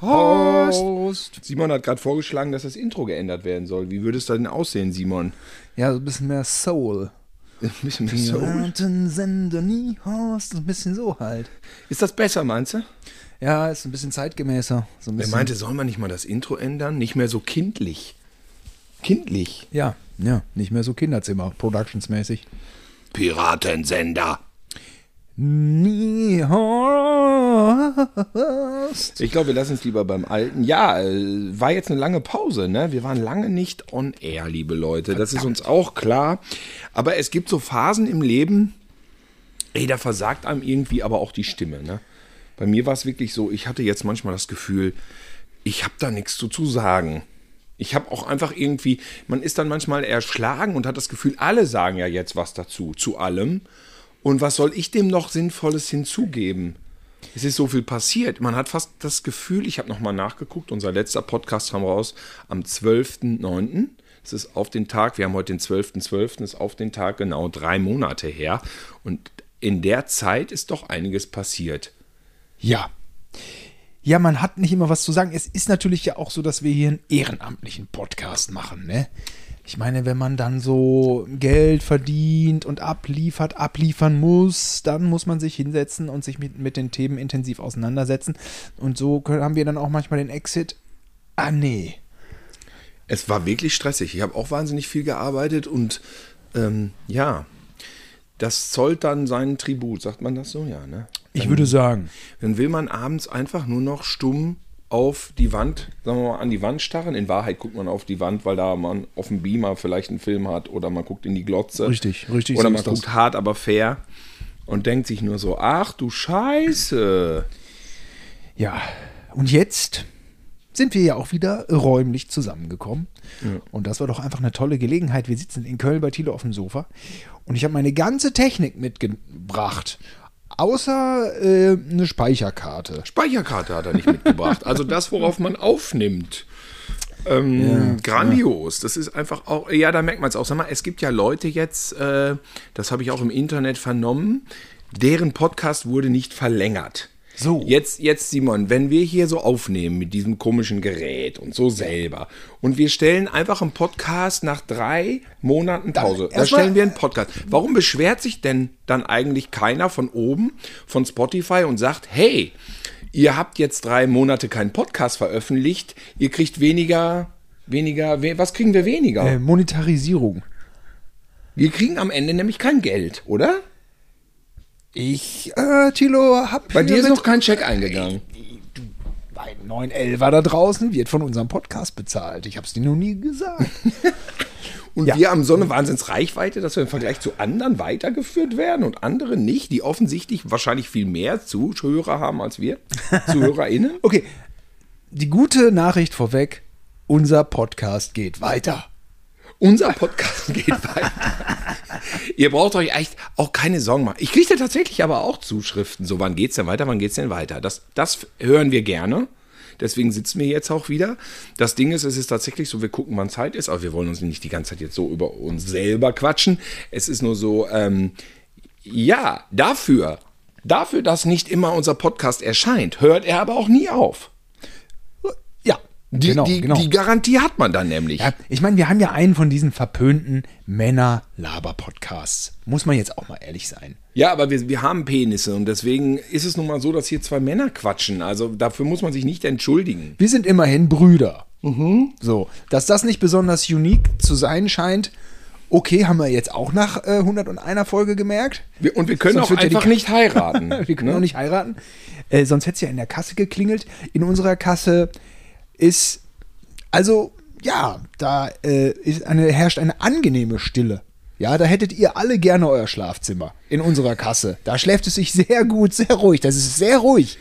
Host. Simon hat gerade vorgeschlagen, dass das Intro geändert werden soll. Wie würde es denn aussehen, Simon? Ja, so ein bisschen mehr Soul. Ein bisschen mehr Soul. Piratensender nie Horst. Ein bisschen so halt. Ist das besser, meinst du? Ja, ist ein bisschen zeitgemäßer. So ein Er bisschen. meinte, soll man nicht mal das Intro ändern? Nicht mehr so kindlich. Kindlich. Ja, ja, nicht mehr so Kinderzimmer, productionsmäßig. Piratensender. Ich glaube, wir lassen es lieber beim Alten. Ja, äh, war jetzt eine lange Pause, ne? Wir waren lange nicht on air, liebe Leute. Das ist uns auch klar. Aber es gibt so Phasen im Leben, ey, da versagt einem irgendwie aber auch die Stimme, ne? Bei mir war es wirklich so, ich hatte jetzt manchmal das Gefühl, ich habe da nichts zu, zu sagen. Ich habe auch einfach irgendwie, man ist dann manchmal erschlagen und hat das Gefühl, alle sagen ja jetzt was dazu, zu allem. Und was soll ich dem noch Sinnvolles hinzugeben? Es ist so viel passiert. Man hat fast das Gefühl, ich habe nochmal nachgeguckt, unser letzter Podcast kam raus am 12.09. Das ist auf den Tag, wir haben heute den 12.12., ist auf den Tag genau drei Monate her. Und in der Zeit ist doch einiges passiert. Ja. Ja, man hat nicht immer was zu sagen. Es ist natürlich ja auch so, dass wir hier einen ehrenamtlichen Podcast machen, ne? Ich meine, wenn man dann so Geld verdient und abliefert, abliefern muss, dann muss man sich hinsetzen und sich mit, mit den Themen intensiv auseinandersetzen. Und so können, haben wir dann auch manchmal den Exit. Ah, nee. Es war wirklich stressig. Ich habe auch wahnsinnig viel gearbeitet und ähm, ja, das zollt dann seinen Tribut, sagt man das so? Ja, ne? Ich würde sagen. Dann will man abends einfach nur noch stumm auf die Wand, sagen wir mal, an die Wand starren. In Wahrheit guckt man auf die Wand, weil da man auf dem Beamer vielleicht einen Film hat oder man guckt in die Glotze. Richtig, richtig, Oder man ist das. guckt hart, aber fair und denkt sich nur so, ach du Scheiße. Ja, und jetzt sind wir ja auch wieder räumlich zusammengekommen. Und das war doch einfach eine tolle Gelegenheit. Wir sitzen in Köln bei Thilo auf dem Sofa und ich habe meine ganze Technik mitgebracht. Außer äh, eine Speicherkarte. Speicherkarte hat er nicht mitgebracht. Also das, worauf man aufnimmt. Ähm, grandios. Das ist einfach auch, ja, da merkt man es auch. Sag mal, es gibt ja Leute jetzt, äh, das habe ich auch im Internet vernommen, deren Podcast wurde nicht verlängert. So. Jetzt, jetzt, Simon, wenn wir hier so aufnehmen mit diesem komischen Gerät und so selber und wir stellen einfach einen Podcast nach drei Monaten Pause, da stellen wir einen Podcast. Warum beschwert sich denn dann eigentlich keiner von oben, von Spotify und sagt, hey, ihr habt jetzt drei Monate keinen Podcast veröffentlicht, ihr kriegt weniger, weniger, we was kriegen wir weniger? Äh, Monetarisierung. Wir kriegen am Ende nämlich kein Geld, oder? Ich, äh, Thilo, hab Bei dir ist noch kein Check eingegangen. Bei 911 da draußen wird von unserem Podcast bezahlt. Ich hab's dir noch nie gesagt. Und Ja. wir haben so eine Wahnsinnsreichweite, dass wir im Vergleich zu anderen weitergeführt werden und andere nicht, die offensichtlich wahrscheinlich viel mehr Zuhörer haben als wir. ZuhörerInnen. Okay, die gute Nachricht vorweg: unser Podcast geht weiter. Unser Podcast geht weiter. Ihr braucht euch echt auch keine Sorgen machen. Ich kriege tatsächlich aber auch Zuschriften. So, wann geht's denn weiter? Wann geht's denn weiter? Das, das hören wir gerne. Deswegen sitzen wir jetzt auch wieder. Das Ding ist, es ist tatsächlich so, wir gucken, wann Zeit ist, aber wir wollen uns nicht die ganze Zeit jetzt so über uns selber quatschen. Es ist nur so, ähm, ja, dafür, dafür, dass nicht immer unser Podcast erscheint, hört er aber auch nie auf. Ja, Die, genau, die, genau. die Garantie hat man dann nämlich. ja, ich meine, wir haben ja einen von diesen verpönten Männer-Laber-Podcasts. Muss man jetzt auch mal ehrlich sein. Ja, aber wir, wir haben Penisse und deswegen ist es nun mal so, dass hier zwei Männer quatschen. Also dafür muss man sich nicht entschuldigen. Wir sind immerhin Brüder. So, dass das nicht besonders unique zu sein scheint, okay, haben wir jetzt auch nach äh, 101 Folge gemerkt. Wir, und wir können Sonst auch ja einfach Ka- nicht heiraten. Wir können ne? auch nicht heiraten. Äh, sonst hätte es ja in der Kasse geklingelt. In unserer Kasse ist, also, ja, da äh, eine, herrscht eine angenehme Stille. Ja, da hättet ihr alle gerne euer Schlafzimmer in unserer Kasse. Da schläft es sich sehr gut, sehr ruhig. Das ist sehr ruhig.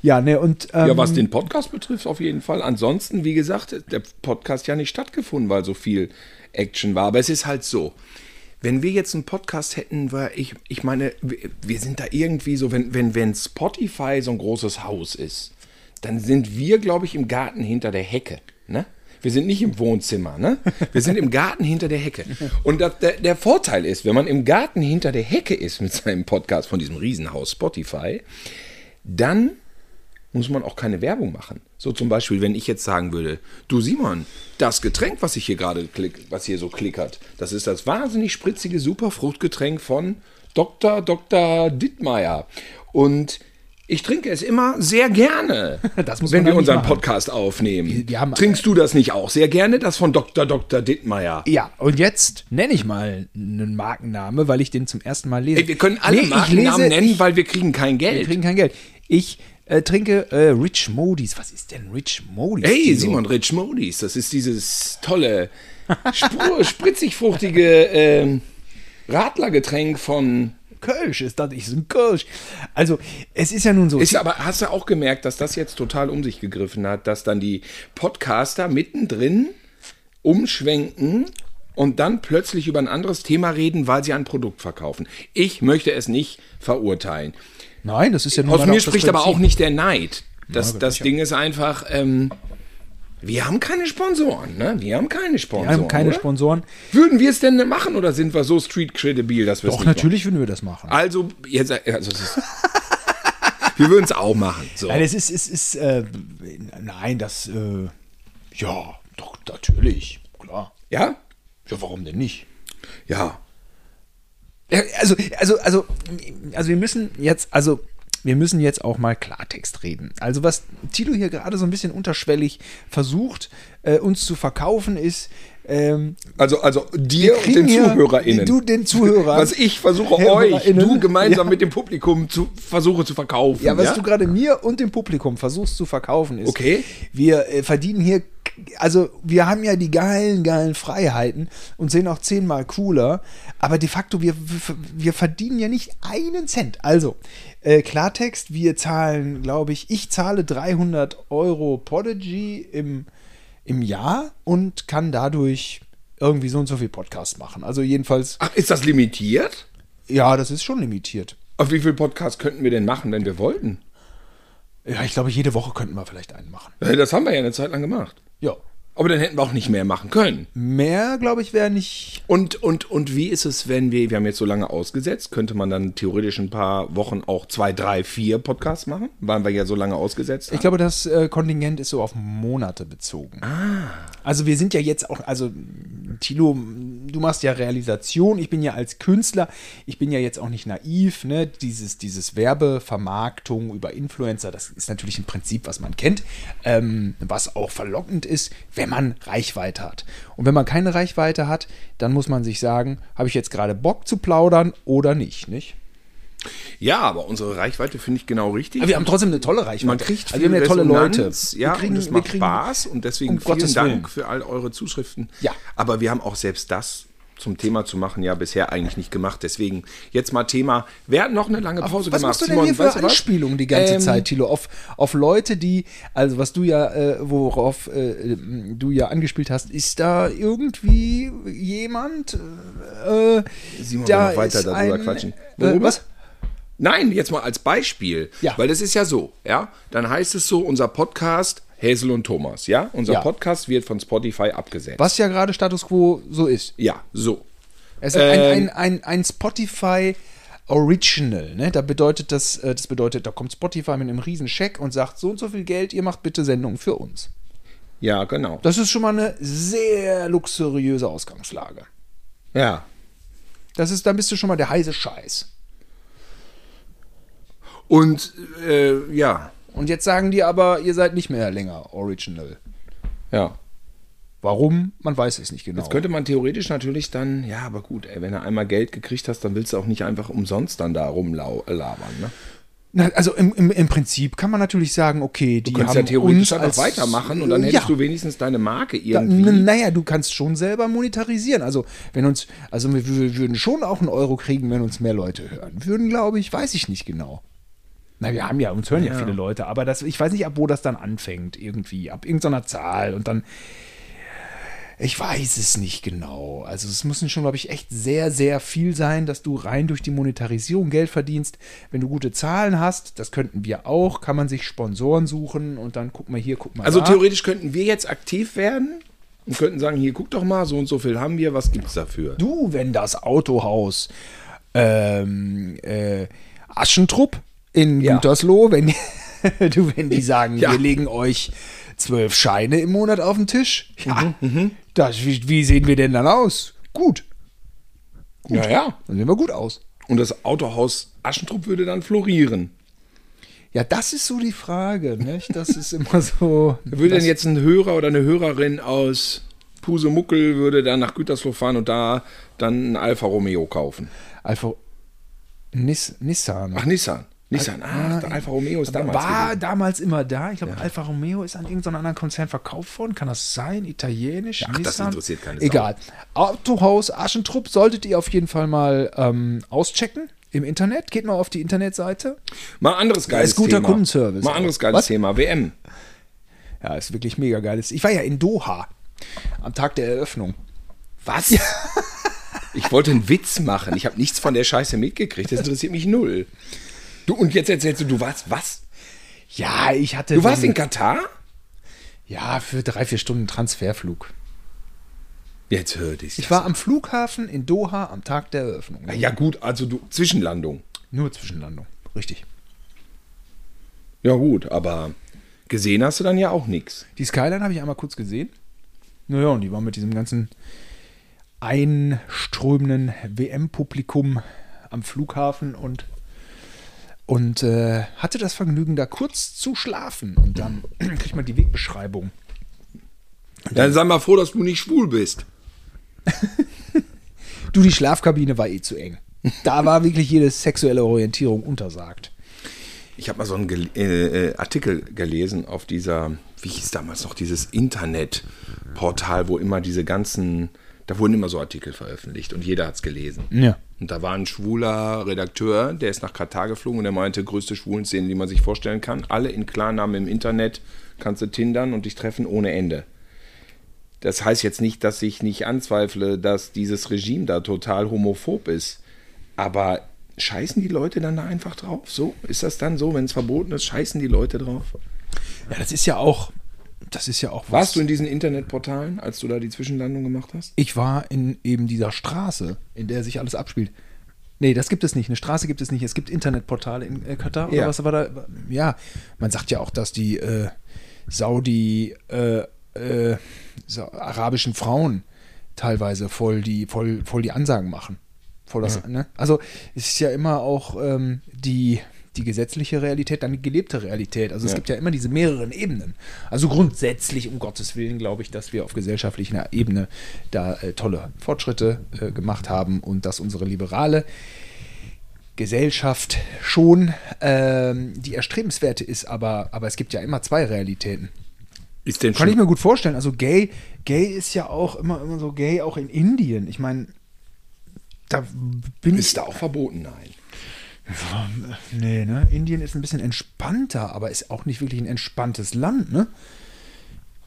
Ja, ne, und. Ähm, Ja, was den Podcast betrifft, auf jeden Fall. Ansonsten, wie gesagt, der Podcast ja nicht stattgefunden, weil so viel Action war. Aber es ist halt so. Wenn wir jetzt einen Podcast hätten, weil ich, ich meine, wir, wir sind da irgendwie so, wenn, wenn, wenn Spotify so ein großes Haus ist, dann sind wir, glaube ich, im Garten hinter der Hecke. Ne? Wir sind nicht im Wohnzimmer, ne? Wir sind im Garten hinter der Hecke. Und das, der, der Vorteil ist, wenn man im Garten hinter der Hecke ist mit seinem Podcast von diesem Riesenhaus Spotify, dann muss man auch keine Werbung machen. So zum Beispiel, wenn ich jetzt sagen würde, du Simon, das Getränk, was ich hier gerade klick, was hier so klickert, das ist das wahnsinnig spritzige Superfruchtgetränk von Dr. Dr. Dittmeier. Und ich trinke es immer sehr gerne, wenn wir unseren machen. Podcast aufnehmen. Wir- wir haben- Trinkst du das nicht auch sehr gerne, das von Dr. Dr. Dittmeier? Ja, und jetzt nenne ich mal einen Markenname, weil ich den zum ersten Mal lese. Ey, wir können alle Nee, ich Markennamen lese- nennen, weil wir kriegen kein Wir Geld. kriegen kein Geld. Ich äh, trinke äh, Rich Modis. Was ist denn Rich Modis? Hey? Simon Rich Modis, das ist dieses tolle, spritzig-fruchtige ähm, Radlergetränk von. Kölsch ist das so ein Kölsch. Also, es ist ja nun so. Ist aber, hast du auch gemerkt, dass das jetzt total um sich gegriffen hat, dass dann die Podcaster mittendrin umschwenken und dann plötzlich über ein anderes Thema reden, weil sie ein Produkt verkaufen. Ich möchte es nicht verurteilen. Nein, das ist ja nun Aus mir spricht aber auch nicht der Neid. Das, das. Ding ist einfach, ähm, wir haben keine Sponsoren, ne? Wir haben keine Sponsoren. Wir haben keine oder? Sponsoren. Würden wir es denn machen oder sind wir so street credibil, dass wir es Doch, natürlich würden wir das machen. machen? Also, jetzt, also es ist, wir würden es auch machen. So. Nein, es ist, es ist, äh, nein, das, äh, ja, doch, natürlich, klar. Ja? Ja, warum denn nicht? Ja. Ja, Also, also, also, also wir müssen jetzt, also wir müssen jetzt auch mal Klartext reden. Also was Tilo hier gerade so ein bisschen unterschwellig versucht, äh, uns zu verkaufen, ist, ähm, Also, also dir und den hier- ZuhörerInnen. du den Zuhörern. Was ich versuche euch, du gemeinsam Ja. mit dem Publikum zu versuche zu verkaufen. ja, was du gerade mir und dem Publikum versuchst zu verkaufen ist, Okay. wir äh, verdienen hier, also wir haben ja die geilen, geilen Freiheiten und sehen auch zehnmal cooler, aber de facto, wir, wir, verdienen ja nicht einen Cent. Also, äh, Klartext, wir zahlen, glaube ich, ich zahle 300 Euro Podigy im, im Jahr und kann dadurch irgendwie so und so viel Podcast machen. Also jedenfalls, Ach, ist das limitiert? ja, das ist schon limitiert. Auf wie viel Podcasts könnten wir denn machen, wenn wir wollten? Ja, ich glaube, jede Woche könnten wir vielleicht einen machen. Äh, Das haben wir ja eine Zeit lang gemacht. Ja. Aber dann hätten wir auch nicht mehr machen können. Mehr, glaube ich, wäre nicht. Und, und, und wie ist es, wenn wir, wir haben jetzt so lange ausgesetzt, könnte man dann theoretisch ein paar Wochen auch zwei, drei, vier Podcasts machen? Weil wir ja so lange ausgesetzt haben. Ich glaube, das äh, Kontingent ist so auf Monate bezogen. Also wir sind ja jetzt auch, also Tilo, du machst ja Realisation, ich bin ja als Künstler, ich bin ja jetzt auch nicht naiv, ne? Dieses, dieses Werbevermarktung über Influencer, das ist natürlich ein Prinzip, was man kennt, ähm, was auch verlockend ist, wenn man Reichweite hat. Und wenn man keine Reichweite hat, dann muss man sich sagen, habe ich jetzt gerade Bock zu plaudern oder nicht, nicht? ja, aber unsere Reichweite finde ich genau richtig. Aber wir haben trotzdem eine tolle Reichweite. Man kriegt also wir haben ja tolle Leute. Ja, wir kriegen, und es macht kriegen, Spaß und deswegen um vielen Gottes Dank Willen. für all eure Zuschriften. Ja. Aber wir haben auch selbst das zum Thema zu machen ja bisher eigentlich nicht gemacht. Deswegen jetzt mal Thema. Wer hat noch eine lange Pause was gemacht? machst du denn hier für weißt du was? Anspielungen die ganze Ähm, Zeit, Tilo? Auf, auf Leute, die, also was du ja, äh, worauf äh, du ja angespielt hast, ist da irgendwie jemand? Äh, Simon, da wir noch weiter darüber ein, quatschen. Äh, Worüber? was? Nein, jetzt mal als Beispiel. Ja. Weil das ist ja so, ja. Dann heißt es so, unser Podcast Häsel und Thomas, ja. Unser Ja. Podcast wird von Spotify abgesetzt. Was ja gerade Status Quo so ist. Ja, so. Es ist ein, Ähm, ein, ein, ein Spotify Original, ne? Da bedeutet das, äh, das bedeutet, da kommt Spotify mit einem riesen Scheck und sagt, so und so viel Geld, ihr macht bitte Sendungen für uns. Ja, genau. Das ist schon mal eine sehr luxuriöse Ausgangslage. Ja. Das ist, dann bist du schon mal der heiße Scheiß. Und äh, ja, Und jetzt sagen die aber, ihr seid nicht mehr länger Original. ja. Warum? Man weiß es nicht genau. Jetzt könnte man theoretisch natürlich dann, ja, aber gut, ey, wenn du einmal Geld gekriegt hast, dann willst du auch nicht einfach umsonst dann da rumlabern, ne? Na, also im, im, im Prinzip kann man natürlich sagen, okay, die Du kannst haben ja theoretisch uns einfach als, weitermachen und dann Ja. hättest du wenigstens deine Marke Da, irgendwie. n- naja, du kannst schon selber monetarisieren. Also, wenn uns, also wir, wir würden schon auch einen Euro kriegen, wenn uns mehr Leute hören. Würden, glaube ich, weiß ich nicht genau. Na, wir haben ja, uns hören ja, Ja. viele Leute, aber das, ich weiß nicht, ab wo das dann anfängt, irgendwie, ab irgendeiner Zahl und dann. Ich weiß es nicht genau. Also es müssen schon, glaube ich, echt sehr, sehr viel sein, dass du rein durch die Monetarisierung Geld verdienst. Wenn du gute Zahlen hast, das könnten wir auch, kann man sich Sponsoren suchen und dann guck mal hier, guck mal Also da. theoretisch könnten wir jetzt aktiv werden und könnten sagen, hier guck doch mal, so und so viel haben wir, was gibt's dafür? Du, wenn das Autohaus ähm, äh, Aschentrupp in Ja. Gütersloh, wenn, du, wenn die sagen, Ja. wir legen euch zwölf Scheine im Monat auf den Tisch, ja, Mhm, das, wie, wie sehen wir denn dann aus? Gut, Ja, ja. dann sehen wir gut aus. Und das Autohaus Aschentrupp würde dann florieren. Ja, das ist so die Frage, nicht? Das ist immer so. Würde denn jetzt ein Hörer oder eine Hörerin aus Pusemuckel würde dann nach Gütersloh fahren und da dann ein Alfa Romeo kaufen? Alpha Nis, Nissan. Ach, Nissan. Nissan, ach, der Alfa Romeo ist damals war gewesen. damals immer da. Ich glaube, Alfa Romeo ist an irgendeinem anderen Konzern verkauft worden. Kann das sein? Italienisch? Ach, das Nissan? interessiert keine Sau. Egal. Autohaus Aschentrupp solltet ihr auf jeden Fall mal ähm, auschecken im Internet. Geht mal auf die Internetseite. Mal anderes geiles ist guter Thema. Kundenservice Mal anderes geiles Was? Thema. WM. Ja, ist wirklich mega geil. Ich war ja in Doha am Tag der Eröffnung. Was? Ich wollte einen Witz machen. Ich habe nichts von der Scheiße mitgekriegt. Das interessiert mich null. Du, und jetzt erzählst du, du warst was? Ja, ich hatte. Du warst in Katar? Ja, für drei, vier Stunden Transferflug. Jetzt hört ich's. Ich war am Flughafen in Doha am Tag der Eröffnung. Ja gut, also du Zwischenlandung. Nur Zwischenlandung. Richtig. Ja gut, aber gesehen hast du dann ja auch nichts. Die Skyline habe ich einmal kurz gesehen. Naja, und die war mit diesem ganzen einströmenden WM-Publikum am Flughafen und, und äh, hatte das Vergnügen, da kurz zu schlafen. Und dann kriegt man die Wegbeschreibung. Dann sei mal froh, dass du nicht schwul bist. Du, die Schlafkabine war eh zu eng. Da war wirklich jede sexuelle Orientierung untersagt. Ich habe mal so einen gel äh, äh, Artikel gelesen auf dieser, wie hieß damals noch, dieses Internetportal, wo immer diese ganzen, da wurden immer so Artikel veröffentlicht und jeder hat es gelesen. Ja. Und da war ein schwuler Redakteur, der ist nach Katar geflogen und der meinte, größte Schwulenszene, die man sich vorstellen kann. Alle in Klarnamen im Internet kannst du tindern und dich treffen ohne Ende. Das heißt jetzt nicht, dass ich nicht anzweifle, dass dieses Regime da total homophob ist. Aber scheißen die Leute dann da einfach drauf? So? Ist das dann so, wenn es verboten ist, scheißen die Leute drauf? Ja, das ist ja auch, das ist ja auch was. Warst du in diesen Internetportalen, als du da die Zwischenlandung gemacht hast? Ich war in eben dieser Straße, in der sich alles abspielt. Nee, das gibt es nicht. Eine Straße gibt es nicht. Es gibt Internetportale in äh, Katar. Oder Ja. was war da? Ja, man sagt ja auch, dass die äh, Saudi äh, äh, so, arabischen Frauen teilweise voll die, voll, voll die Ansagen machen. Voll das, ne? Also es ist ja immer auch ähm, die, die gesetzliche Realität, dann die gelebte Realität. Also es Ja. gibt ja immer diese mehreren Ebenen. Also grundsätzlich, um Gottes Willen, glaube ich, dass wir auf gesellschaftlicher Ebene da äh, tolle Fortschritte äh, gemacht haben und dass unsere liberale Gesellschaft schon ähm, die erstrebenswerte ist, aber, aber es gibt ja immer zwei Realitäten. Ist denn Kann ich mir gut vorstellen. Also gay, gay ist ja auch immer, immer so gay, auch in Indien. Ich meine, da bin ist ich. da auch verboten? Nein. Nee, ne? Indien ist ein bisschen entspannter, aber ist auch nicht wirklich ein entspanntes Land, ne?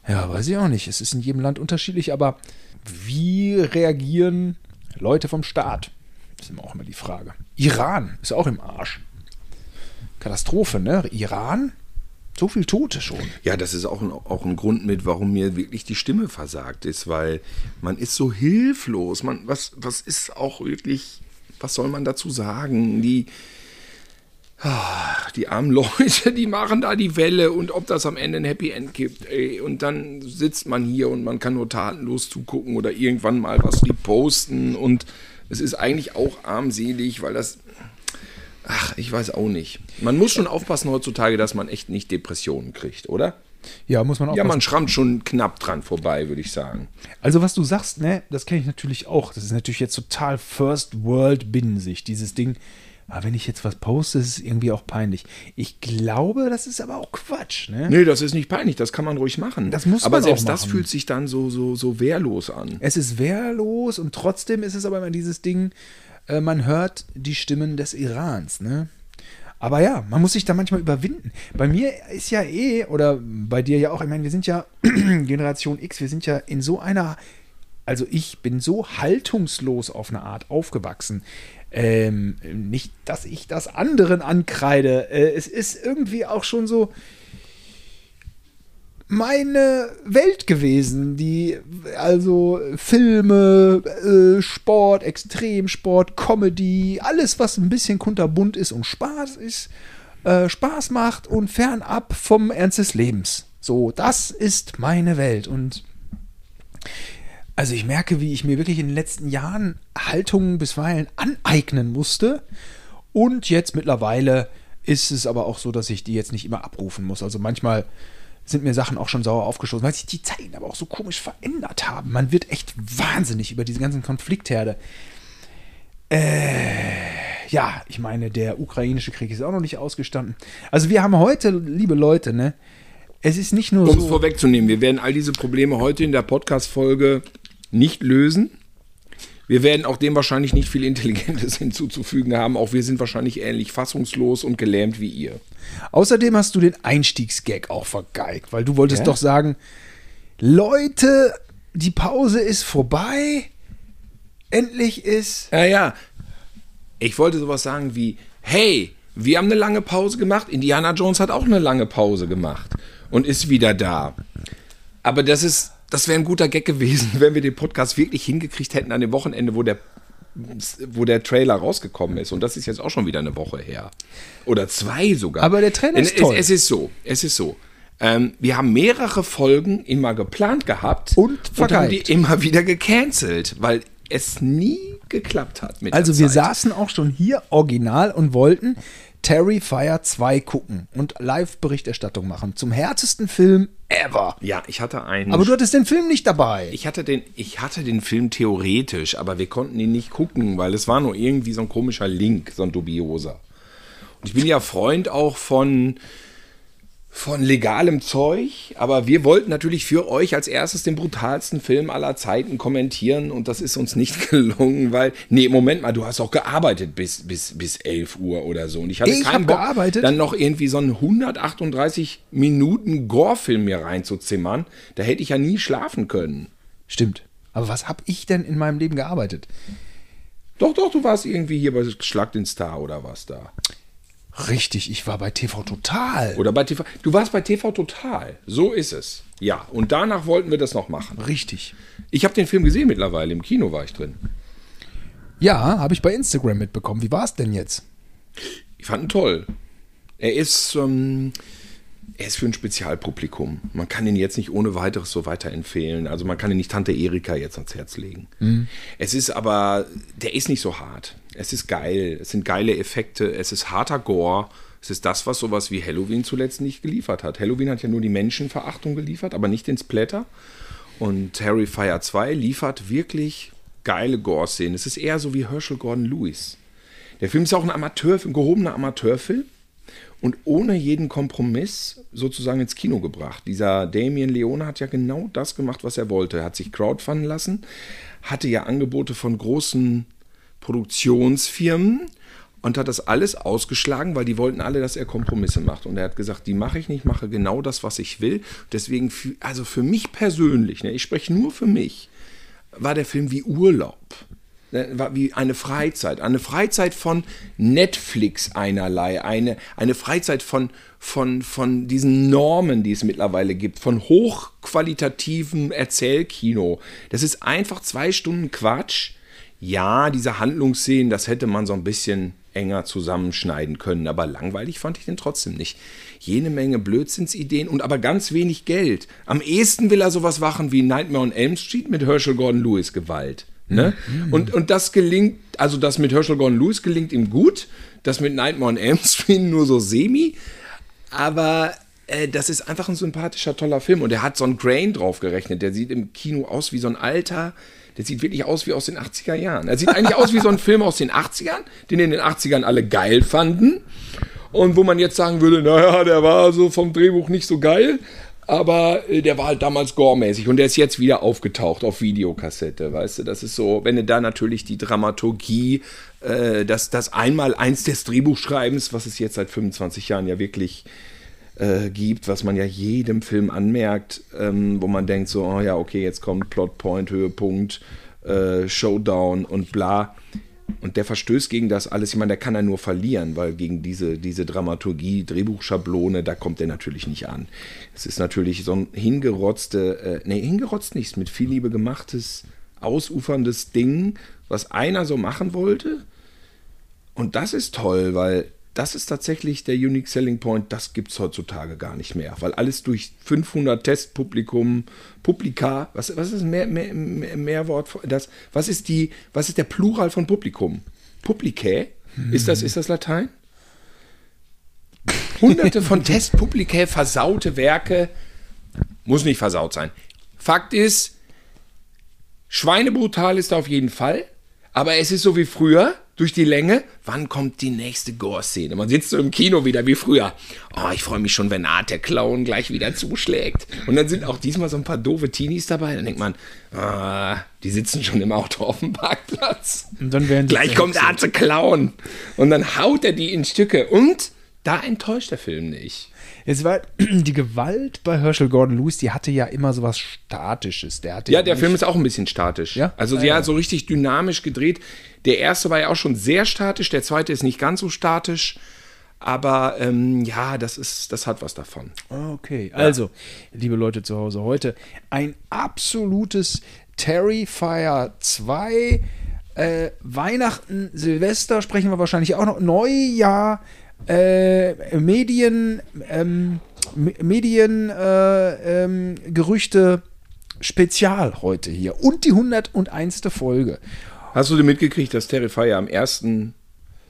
Ja, weiß ich auch nicht. Es ist in jedem Land unterschiedlich, aber wie reagieren Leute vom Staat? ist immer auch immer die Frage. Iran ist auch im Arsch. Katastrophe, ne? Iran? So viel Tote schon. Ja, das ist auch ein, auch ein Grund mit, warum mir wirklich die Stimme versagt ist, weil man ist so hilflos. Man, was, was ist auch wirklich, was soll man dazu sagen? Die, ah, die armen Leute, die machen da die Welle und ob das am Ende ein Happy End gibt. Ey, und dann sitzt man hier und man kann nur tatenlos zugucken oder irgendwann mal was die posten und es ist eigentlich auch armselig, weil das Ach, ich weiß auch nicht. Man muss schon aufpassen heutzutage, dass man echt nicht Depressionen kriegt, oder? Ja, muss man auch. Ja, man schrammt schon knapp dran vorbei, würde ich sagen. Also was du sagst, ne, das kenne ich natürlich auch. Das ist natürlich jetzt total First World Binnensicht, dieses Ding. Aber wenn ich jetzt was poste, ist es irgendwie auch peinlich. Ich glaube, das ist aber auch Quatsch, ne? Nee, das ist nicht peinlich, das kann man ruhig machen. Das muss Aber man selbst auch das machen. fühlt sich dann so, so, so wehrlos an. Es ist wehrlos und trotzdem ist es aber immer dieses Ding, äh, man hört die Stimmen des Irans, ne? Aber ja, man muss sich da manchmal überwinden. Bei mir ist ja eh, oder bei dir ja auch, ich meine, wir sind ja Generation X, wir sind ja in so einer, also ich bin so haltungslos auf eine Art aufgewachsen. Ähm, nicht, dass ich das anderen ankreide. Äh, es ist irgendwie auch schon so, meine Welt gewesen. Die, also Filme, äh, Sport, Extremsport, Comedy, alles, was ein bisschen kunterbunt ist und Spaß ist, äh, Spaß macht und fernab vom Ernst des Lebens. So, das ist meine Welt. Und also ich merke, wie ich mir wirklich in den letzten Jahren Haltungen bisweilen aneignen musste. Und jetzt mittlerweile ist es aber auch so, dass ich die jetzt nicht immer abrufen muss. Also manchmal sind mir Sachen auch schon sauer aufgestoßen, weil sich die Zeiten aber auch so komisch verändert haben. Man wird echt wahnsinnig über diese ganzen Konfliktherde. Äh, ja, ich meine, der ukrainische Krieg ist auch noch nicht ausgestanden. Also wir haben heute, liebe Leute, ne, es ist nicht nur Um so. es vorwegzunehmen, wir werden all diese Probleme heute in der Podcast-Folge nicht lösen. Wir werden auch dem wahrscheinlich nicht viel Intelligentes hinzuzufügen haben. Auch wir sind wahrscheinlich ähnlich fassungslos und gelähmt wie ihr. Außerdem hast du den Einstiegsgag auch vergeigt, weil du wolltest Ja? doch sagen, Leute, die Pause ist vorbei. Endlich ist. Ja, ja. Ich wollte sowas sagen wie, hey, wir haben eine lange Pause gemacht. Indiana Jones hat auch eine lange Pause gemacht und ist wieder da. Aber das ist, das wäre ein guter Gag gewesen, wenn wir den Podcast wirklich hingekriegt hätten an dem Wochenende, wo der, wo der Trailer rausgekommen ist. Und das ist jetzt auch schon wieder eine Woche her. Oder zwei sogar. Aber der Trailer ist es, toll. Es ist so, es ist so. Ähm, wir haben mehrere Folgen immer geplant gehabt Und haben die immer wieder gecancelt, weil es nie geklappt hat mit Also wir Zeit. saßen auch schon hier original und wollten Terrifier 2 gucken und Live-Berichterstattung machen zum härtesten Film ever. Ja, ich hatte einen. Aber du hattest den Film nicht dabei. ich hatte den, ich hatte den Film theoretisch, aber wir konnten ihn nicht gucken, weil es war nur irgendwie so ein komischer Link, so ein dubioser. Und ich bin ja Freund auch von von legalem Zeug, aber wir wollten natürlich für euch als erstes den brutalsten Film aller Zeiten kommentieren und das ist uns nicht gelungen, weil, nee, Moment mal, du hast auch gearbeitet bis, bis, bis 11 Uhr oder so und ich hatte Ich keinen Bock, gearbeitet? dann noch irgendwie so einen 138 Minuten Gore-Film mir reinzuzimmern, da hätte ich ja nie schlafen können. Stimmt. Aber was habe ich denn in meinem Leben gearbeitet? Doch, doch, du warst irgendwie hier bei Schlag den Star oder was da. Richtig, ich war bei TV Total. Oder bei TV. Du warst bei TV Total. So ist es. Ja, und danach wollten wir das noch machen. Richtig. Ich habe den Film gesehen mittlerweile. Im Kino war ich drin. Ja, habe ich bei Instagram mitbekommen. Wie war es denn jetzt? Ich fand ihn toll. Er ist, ähm, er ist für ein Spezialpublikum. Man kann ihn jetzt nicht ohne weiteres so weiterempfehlen. Also man kann ihn nicht Tante Erika jetzt ans Herz legen. Es ist aber, der ist nicht so hart. Es ist geil. Es sind geile Effekte. Es ist harter Gore. Es ist das, was sowas wie Halloween zuletzt nicht geliefert hat. Halloween hat ja nur die Menschenverachtung geliefert, aber nicht den Splatter. Und Terrifier 2 liefert wirklich geile Gore-Szenen. Es ist eher so wie Herschel Gordon Lewis. Der Film ist auch ein Amateurfilm, ein gehobener Amateurfilm und ohne jeden Kompromiss sozusagen ins Kino gebracht. Dieser Damien Leone hat ja genau das gemacht, was er wollte. Er hat sich crowdfunden lassen, hatte ja Angebote von großen Produktionsfirmen und hat das alles ausgeschlagen, weil die wollten alle, dass er Kompromisse macht. Und er hat gesagt, die mache ich nicht, mache genau das, was ich will. Deswegen, also für mich persönlich, ne, ich spreche nur für mich, war der Film wie Urlaub. Ne, wie eine Freizeit. Eine Freizeit von Netflix einerlei. Eine, eine Freizeit von, von, von diesen Normen, die es mittlerweile gibt. Von hochqualitativem Erzählkino. Das ist einfach zwei Stunden Quatsch. Ja, diese Handlungsszenen, das hätte man so ein bisschen enger zusammenschneiden können, aber langweilig fand ich den trotzdem nicht. Jene Menge Blödsinnsideen und aber ganz wenig Geld. Am ehesten will er sowas machen wie Nightmare on Elm Street mit Herschel Gordon Lewis Gewalt. Ne? Und, und das gelingt, also das mit Herschel Gordon Lewis gelingt ihm gut, das mit Nightmare on Elm Street nur so semi, aber äh, das ist einfach ein sympathischer, toller Film und er hat so einen Grain drauf gerechnet, der sieht im Kino aus wie so ein alter, der sieht wirklich aus wie aus den 80er Jahren. Er sieht eigentlich aus wie so ein Film aus den 80ern, den in den 80ern alle geil fanden. Und wo man jetzt sagen würde, naja, der war so vom Drehbuch nicht so geil, aber äh, der war halt damals goremäßig und der ist jetzt wieder aufgetaucht auf Videokassette, weißt du, das ist so, wenn du da natürlich die Dramaturgie, äh, das, das einmal eins des Drehbuchschreibens, was es jetzt seit 25 Jahren ja wirklich äh, gibt, was man ja jedem Film anmerkt, ähm, wo man denkt so, oh ja, okay, jetzt kommt Plotpoint, Höhepunkt, äh, Showdown und bla. Und der verstößt gegen das alles. Ich meine, der kann ja nur verlieren, weil gegen diese, diese Dramaturgie, Drehbuchschablone, da kommt er natürlich nicht an. Es ist natürlich so ein hingerotzte, äh, nee, hingerotzt nichts, mit viel Liebe gemachtes, ausuferndes Ding, was einer so machen wollte. Und das ist toll, weil das ist tatsächlich der Unique Selling Point. Das gibt es heutzutage gar nicht mehr, weil alles durch 500 Testpublikum, Publika, was, was ist mehr, mehr, mehr, Mehrwort? Das, was, ist die, was ist der Plural von Publikum? Publicae? Ist, das, ist das Latein? Hunderte von Testpublicae, versaute Werke. Muss nicht versaut sein. Fakt ist, Schweinebrutal ist auf jeden Fall, aber es ist so wie früher durch die Länge. Wann kommt die nächste Gore-Szene? Man sitzt so im Kino wieder wie früher. Oh, ich freue mich schon, wenn Art der Clown gleich wieder zuschlägt. Und dann sind auch diesmal so ein paar doofe Teenies dabei. Dann denkt man, ah, die sitzen schon im Auto auf dem Parkplatz. Und dann werden gleich kommt Art der Clown. Und dann haut er die in Stücke. Und da enttäuscht der Film nicht. Es war die Gewalt bei Herschel Gordon Lewis, die hatte ja immer so was Statisches. Der hatte ja, der Film ist auch ein bisschen statisch. Ja? Also, Ah, ja, ja. so richtig dynamisch gedreht. Der erste war ja auch schon sehr statisch, der zweite ist nicht ganz so statisch. Aber ähm, ja, das ist, das hat was davon. Okay, also, liebe Leute zu Hause, heute ein absolutes Terrifier 2. Äh, Weihnachten, Silvester sprechen wir wahrscheinlich auch noch. Neujahr, äh, Medien, ähm, Me- Medien, äh, ähm, Gerüchte, Spezial heute hier. Und die 101. Folge. Hast du denn mitgekriegt, dass Terrifier am ersten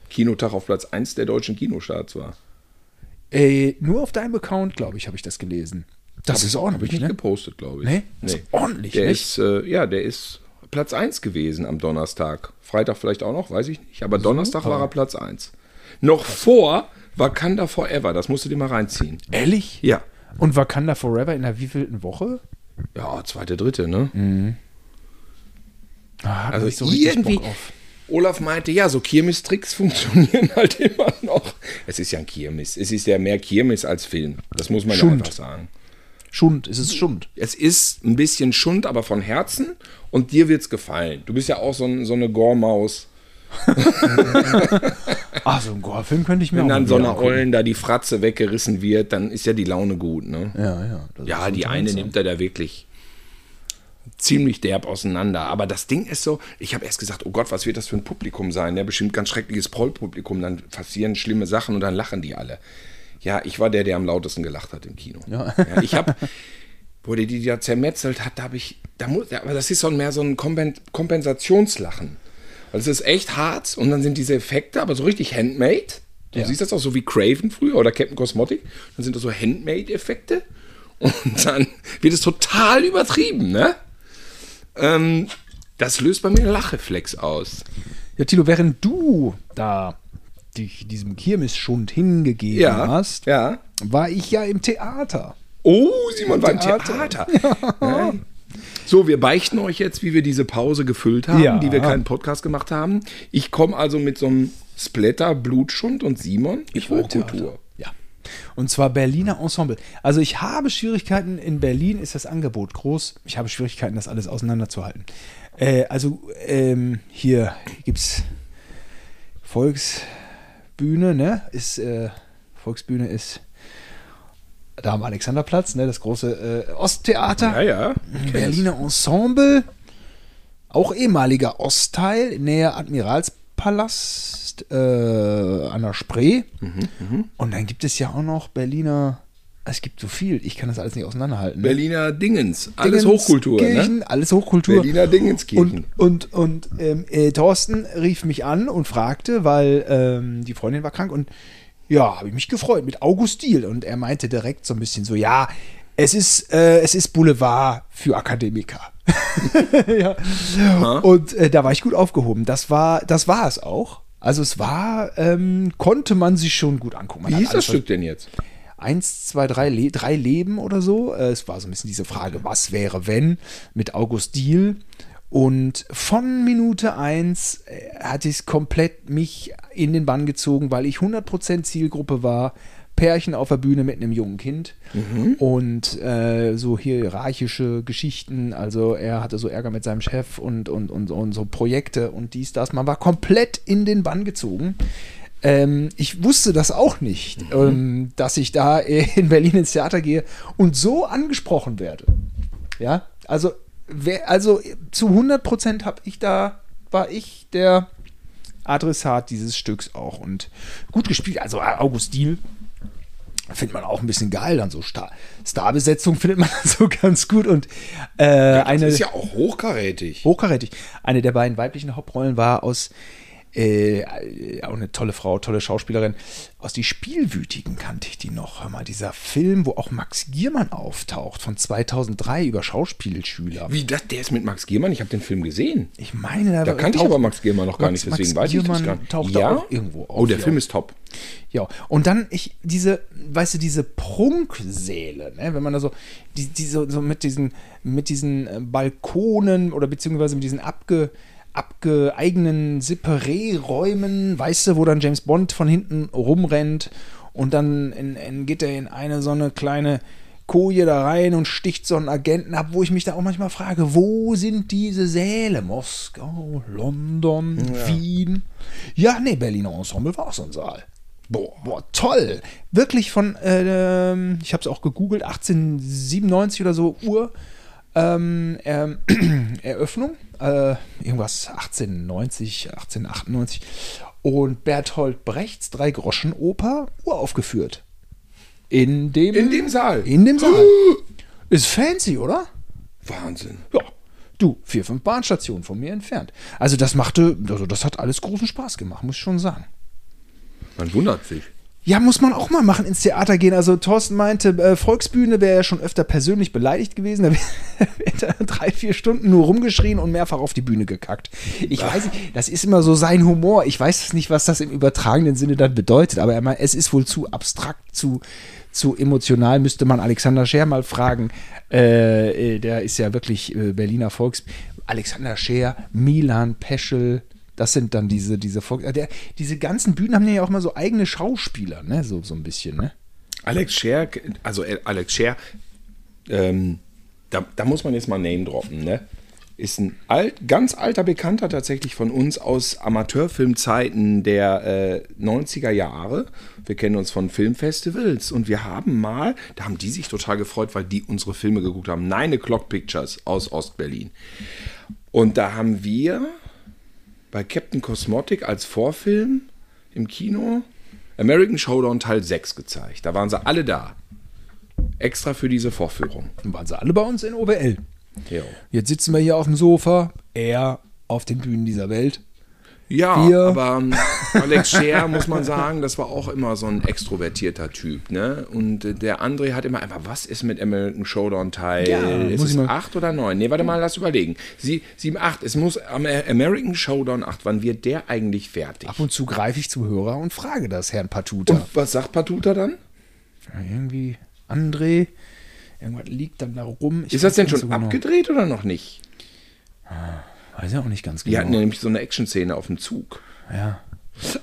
Kinotag auf Platz 1 der deutschen Kinostarts war? Äh, nur auf deinem Account, glaube ich, habe ich das gelesen. Das ist Habe ich ordentlich, nicht ne? gepostet, glaube ich. Nee? Das ist ordentlich, Der nicht? ist, äh, ja, der ist Platz 1 gewesen am Donnerstag. Freitag vielleicht auch noch, weiß ich nicht. Aber Donnerstag war er Platz 1. Noch vor Wakanda Forever, das musst du dir mal reinziehen. Ehrlich? Ja. Und Wakanda Forever in der wievielten Woche? Ja, zweite, dritte, ne? Ah, hab Also so irgendwie. Olaf meinte, ja, so Kirmestricks funktionieren halt immer noch. Es ist ja ein Kirmes. Es ist ja mehr Kirmes als Film. Das muss man ja einfach sagen. Schund, es ist Schund. Es ist ein bisschen Schund, aber von Herzen. Und dir wird's gefallen. Du bist ja auch so, ein, so eine Gormaus. Ah, so ein Gore-Film könnte ich mir Wenn dann so einer. Ollen da die Fratze weggerissen wird, dann ist ja die Laune gut, ne? Ja, ja. Ja, die eine nimmt er da wirklich ziemlich derb auseinander. Aber das Ding ist so, ich habe erst gesagt, oh Gott, was wird das für ein Publikum sein? Ja, bestimmt ganz schreckliches Prollpublikum. Dann passieren schlimme Sachen und dann lachen die alle. Ja, ich war der, der am lautesten gelacht hat im Kino. Ja. ich habe, wo der die da zermetzelt hat, da habe ich, da muss, ja, aber das ist so mehr so ein Kompen Kompensationslachen. Weil es ist echt hart und dann sind diese Effekte, aber so richtig handmade. Du Ja. siehst das auch so wie Craven früher oder Captain Cosmotic. Dann sind das so Handmade-Effekte. Und dann wird es total übertrieben, ne? Ähm, das löst bei mir einen Lachreflex aus. Ja, Tilo, während du da dich diesem Kirmesschund hingegeben hast, ja. war ich ja im Theater. Oh, Simon war im Theater. Theater. Ja. So, wir beichten euch jetzt, wie wir diese Pause gefüllt haben, Ja. die wir keinen Podcast gemacht haben. Ich komme also mit so einem Splatter, Blutschund und Simon war im Hochkultur. Theater. Ja. Und zwar Berliner Ensemble. Also ich habe Schwierigkeiten, in Berlin ist das Angebot groß. Ich habe Schwierigkeiten, das alles auseinanderzuhalten. Äh, also ähm, hier gibt es Volksbühne, ne? Ist, äh, Volksbühne ist da am Alexanderplatz, ne? Das große äh, Osttheater. Ja, ja. Berliner Ensemble, auch ehemaliger Ostteil, näher Admiralspalast äh, an der Spree. Und dann gibt es ja auch noch Berliner, es gibt so viel, ich kann das alles nicht auseinanderhalten. ne? Berliner Dingens. Alles Hochkultur, Dingenskirchen, ne? Alles Hochkultur. Berliner Dingenskirchen. Und, und, und ähm, äh, Thorsten rief mich an und fragte, weil ähm, die Freundin war krank und ja, habe ich mich gefreut mit August Diel. Und er meinte direkt so ein bisschen so, ja, es ist, äh, es ist Boulevard für Akademiker. ja. Und äh, da war ich gut aufgehoben. Das war, das war es auch. Also es war, ähm, konnte man sich schon gut angucken. Man Wie hieß das Stück denn jetzt? eins, zwei, drei, Le drei Leben oder so. Äh, Es war so ein bisschen diese Frage, was wäre, wenn, mit August Diel. Und von Minute eins äh, hat es komplett mich in den Bann gezogen, weil ich 100% Zielgruppe war. Pärchen auf der Bühne mit einem jungen Kind und äh, so hierarchische Geschichten. Also er hatte so Ärger mit seinem Chef und, und, und, und so Projekte und dies, das. Man war komplett in den Bann gezogen. Ähm, ich wusste das auch nicht, ähm, dass ich da in Berlin ins Theater gehe und so angesprochen werde. Ja, also, also zu 100 Prozent habe ich da, war ich der Adressat dieses Stücks auch und gut gespielt. Also August Diel findet man auch ein bisschen geil, dann so Star Starbesetzung findet man so ganz gut und äh, eine Das ist ja auch hochkarätig. hochkarätig. Eine der beiden weiblichen Hauptrollen war aus äh, auch eine tolle Frau, tolle Schauspielerin. Aus Die Spielwütigen kannte ich die noch. Hör mal, dieser Film, wo auch Max Giermann auftaucht, von 2003 über Schauspielschüler. Wie das? Der ist mit Max Giermann? Ich habe den Film gesehen. Ich meine, da, Da kannte ich aber Max Giermann noch gar Max- nicht, deswegen Max weiß ich das Giermann gar nicht. taucht ja? da auch irgendwo auf. Oh, der ja. Film ist top. Ja, und dann ich diese, weißt du, diese Prunksäle, ne, wenn man da so, die, die so, so mit diesen, mit diesen äh, Balkonen oder beziehungsweise mit diesen abge, abgeeigenen Separé-Räumen, weißt du, wo dann James Bond von hinten rumrennt und dann in, in, geht er in eine so eine kleine Koje da rein und sticht so einen Agenten ab, wo ich mich da auch manchmal frage, wo sind diese Säle? Moskau, London, Wien? Ja, nee, Berliner Ensemble war auch so ein Saal. Boah, boah, toll. Wirklich von, äh, ähm, ich habe es auch gegoogelt, 1897 oder so, Uhr. Ähm, ähm, Eröffnung, äh, irgendwas 1890, 1898. Und Berthold Brechts Drei-Groschen-Oper uraufgeführt. In dem, In dem Saal. In dem Saal. Ist fancy, oder? Wahnsinn. Ja. Du, vier, fünf Bahnstationen von mir entfernt. Also das machte, also das hat alles großen Spaß gemacht, muss ich schon sagen. Man wundert sich. Ja, muss man auch mal machen, ins Theater gehen. Also Thorsten meinte, äh, Volksbühne wäre ja schon öfter persönlich beleidigt gewesen. Da hätte er drei, vier Stunden nur rumgeschrien und mehrfach auf die Bühne gekackt. Ich weiß nicht, das ist immer so sein Humor. Ich weiß nicht, was das im übertragenen Sinne dann bedeutet, aber er meint, es ist wohl zu abstrakt, zu, zu emotional. Müsste man Alexander Scher mal fragen. Äh, äh, der ist ja wirklich äh, Berliner Volks... Alexander Scher, Milan Peschel, das sind dann diese, diese äh, Der, diese ganzen Bühnen haben ja auch mal so eigene Schauspieler, ne? So, so ein bisschen, ne? Alex Scher, also äh, Alex Scher, ähm, da, da muss man jetzt mal Name droppen, ne? Ist ein alt, ganz alter Bekannter tatsächlich von uns aus Amateurfilmzeiten der äh, 90er Jahre. Wir kennen uns von Filmfestivals und wir haben mal, da haben die sich total gefreut, weil die unsere Filme geguckt haben. Nine O'Clock Pictures aus Ostberlin. Und da haben wir bei Captain Cosmotic als Vorfilm im Kino American Showdown Teil 6 gezeigt. Da waren sie alle da. Extra für diese Vorführung. Dann waren sie alle bei uns in OBL. Ja, Jetzt sitzen wir hier auf dem Sofa, er auf den Bühnen dieser Welt. Ja Wir- aber ähm, Alex Scher, muss man sagen, das war auch immer so ein extrovertierter Typ. Ne? Und äh, der André hat immer einfach, was ist mit American Showdown Teil? Ja, ist es ich mal- 8 oder 9? Nee, warte mal, lass überlegen. Sie, 7, 8. Es muss Amer- American Showdown 8. Wann wird der eigentlich fertig? Ab und zu greife ich zum Hörer und frage das Herrn Patuta. Und was sagt Patuta dann? Ja, irgendwie, André, irgendwas liegt dann da rum. Ich Ist das denn schon so genau. abgedreht oder noch nicht? Weiß ja auch nicht ganz Die genau. hatten ja nämlich so eine Action-Szene auf dem Zug. ja.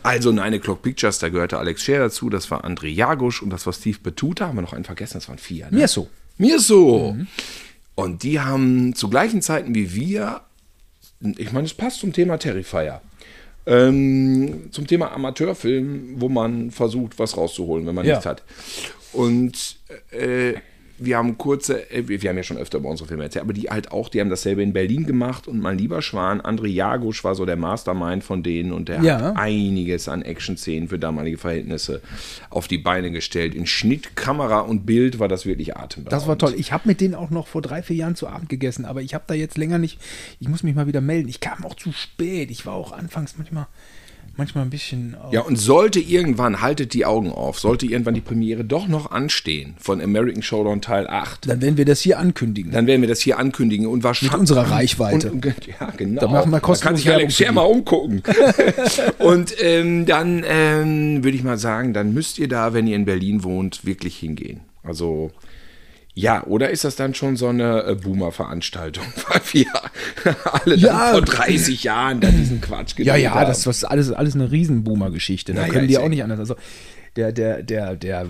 Also Nine O'Clock Pictures, da gehörte Alex Scher dazu, das war André Jagusch und das war Steve Betuta. Haben wir noch einen vergessen, das waren vier. Ne? Mir so. Mir so. Und die haben zu gleichen Zeiten wie wir, ich meine, es passt zum Thema Terrifier, ähm, zum Thema Amateurfilm, wo man versucht, was rauszuholen, wenn man Ja. nichts hat. Und äh, wir haben kurze, äh, wir wir haben ja schon öfter über unsere Filme erzählt, aber die halt auch, die haben dasselbe in Berlin gemacht und mein lieber Schwan, André Jagusch war so der Mastermind von denen und der Ja. hat einiges an Action-Szenen für damalige Verhältnisse auf die Beine gestellt. In Schnitt, Kamera und Bild war das wirklich atemberaubend. Das war toll. Ich habe mit denen auch noch vor drei, vier Jahren zu Abend gegessen, aber ich habe da jetzt länger nicht. Ich muss mich mal wieder melden. Ich kam auch zu spät. Ich war auch anfangs manchmal, manchmal ein bisschen. Ja, und sollte irgendwann, haltet die Augen auf, sollte irgendwann die Premiere doch noch anstehen von American Showdown Teil 8, Dann werden wir das hier ankündigen. dann werden wir das hier ankündigen und wahrscheinlich. Mit unserer Reichweite. Und, ja, genau. Da machen wir Da kann kostenlos sich Alex die. mal umgucken. und ähm, dann ähm, würde ich mal sagen, dann müsst ihr da, wenn ihr in Berlin wohnt, wirklich hingehen. Also. Ja, oder ist das dann schon so eine äh, Boomer-Veranstaltung, weil wir alle Ja. vor 30 Jahren da diesen Quatsch Ja, gedreht ja, haben? das ist alles, alles eine Riesenboomer-Geschichte. Da Naja, können die auch ja- nicht anders. Also, der, der, der, der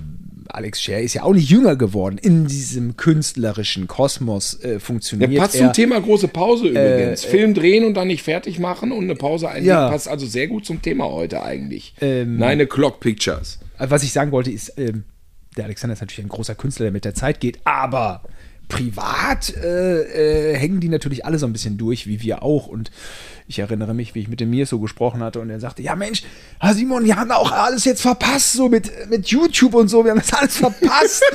Alex Scher ist ja auch nicht jünger geworden. In diesem künstlerischen Kosmos äh, funktioniert Der passt er. zum Thema große Pause übrigens. Film drehen und dann nicht fertig machen und eine Pause einlegen. Ja. Passt also sehr gut zum Thema heute eigentlich. Ähm, Nine O'Clock Pictures. Was ich sagen wollte, ist, ähm, der Alexander ist natürlich ein großer Künstler, der mit der Zeit geht, aber privat äh, äh, hängen die natürlich alle so ein bisschen durch, wie wir auch. Und ich erinnere mich, wie ich mit dem Mir so gesprochen hatte und er sagte, ja Mensch, Herr Simon, wir haben auch alles jetzt verpasst, so mit, mit YouTube und so, wir haben das alles verpasst.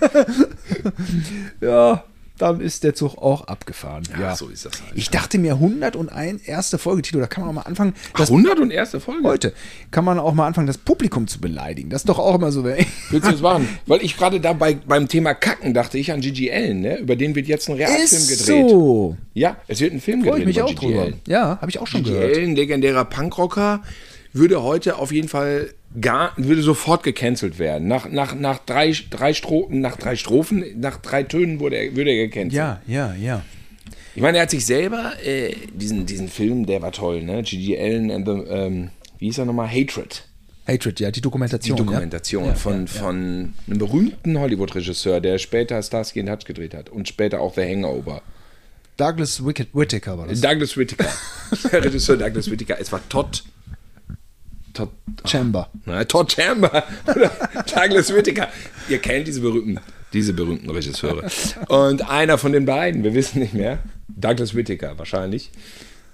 ja, dann ist der Zug auch abgefahren. Ja, so ist das halt. Ich dachte mir 101 erste Folge, Tito, da kann man auch mal anfangen, Das das 100 und erste Folge. Heute kann man auch mal anfangen, das Publikum zu beleidigen. Das ist doch auch immer so. Willst du das machen? Weil ich gerade da bei, beim Thema Kacken dachte ich an Gigi Allen, ne? Über den wird jetzt ein Realfilm Ist gedreht. so. Ja, es wird ein Film Freue ich gedreht. mich auch drüber. Ja, habe ich auch schon Gigi gehört. Allen, legendärer Punkrocker, würde heute auf jeden Fall gar, würde sofort gecancelt werden. Nach, nach, nach, drei, drei Strophen, nach drei Strophen, nach drei Tönen wurde er, würde er gecancelt. Ja, ja, ja. Ich meine, er hat sich selber, äh, diesen, diesen Film, der war toll, ne? Gigi Allen and the, ähm, wie hieß er nochmal? Hatred. Hatred, ja, die Die Dokumentation. Dokumentation ja. von, ja, ja. von einem berühmten Hollywood-Regisseur, der später Starsky and Hutch gedreht hat und später auch The Hangover. Douglas Wicked, Whittaker war das. Douglas Whittaker. der Regisseur Douglas Whittaker. Es war Todd. Todd. Chamber. Na, Todd Chamber oder Douglas Whittaker. Ihr kennt diese berühmten, diese berühmten Regisseure. Und einer von den beiden, wir wissen nicht mehr, Douglas Whittaker wahrscheinlich,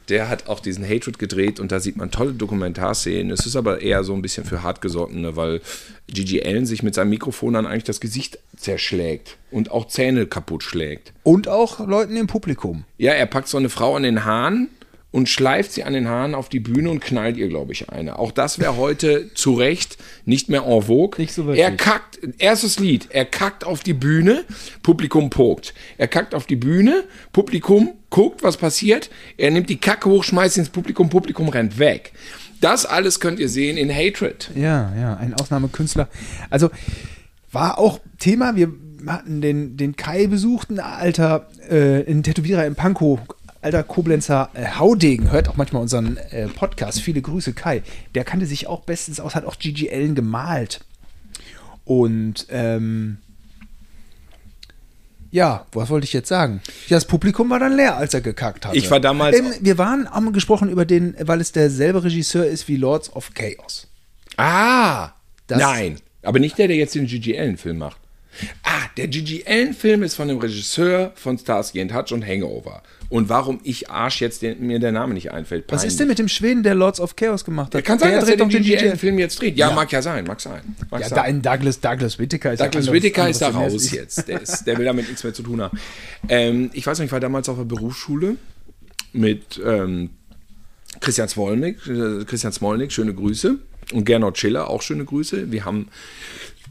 der hat auch diesen Hatred gedreht und da sieht man tolle Dokumentarszenen. Es ist aber eher so ein bisschen für Hartgesottene, weil Gigi Allen sich mit seinem Mikrofon dann eigentlich das Gesicht zerschlägt und auch Zähne kaputt schlägt. Und auch Leuten im Publikum. Ja, er packt so eine Frau an den Haaren und schleift sie an den Haaren auf die Bühne und knallt ihr, glaube ich, eine. Auch das wäre heute zu Recht nicht mehr en vogue. Nicht so wirklich. Er kackt, erstes Lied, er kackt auf die Bühne, Publikum pokt. Er kackt auf die Bühne, Publikum guckt, was passiert. Er nimmt die Kacke hoch, schmeißt ins Publikum, Publikum rennt weg. Das alles könnt ihr sehen in Hatred. Ja, ja, ein Ausnahmekünstler. Also war auch Thema, wir hatten den, den Kai besucht, ein alter, äh, ein Tätowierer in Pankow, alter Koblenzer äh, Haudegen, hört auch manchmal unseren äh, Podcast. Viele Grüße, Kai. Der kannte sich auch bestens aus, hat auch Gigi Allen gemalt. Und ähm, ja, was wollte ich jetzt sagen? Ja, das Publikum war dann leer, als er gekackt hat. Ich war damals Ähm, wir waren, haben gesprochen über den, weil es derselbe Regisseur ist wie Lords of Chaos. Ah, Das- nein. Aber nicht der, der jetzt den Gigi Allen-Film macht. Ah, der Gigi Allen-Film ist von dem Regisseur von Starsky and Hutch und Hangover. Und warum ich Arsch jetzt den, mir der Name nicht einfällt. Was peinlich. ist denn mit dem Schweden, der Lords of Chaos gemacht hat? Kann sein, dass er den Gigi Allen- Allen-Film jetzt dreht. Ja, mag ja sein, mag sein. Mag Ja, sein. da in Douglas, Douglas Whittaker ist Douglas ja Whittaker ist da raus jetzt. Der, ist, der will damit nichts mehr zu tun haben. Ähm, ich weiß noch, ich war damals auf der Berufsschule mit ähm, Christian Smolnik. Äh, Christian Smolnik, schöne Grüße. Und Gernot Schiller, auch schöne Grüße. Wir haben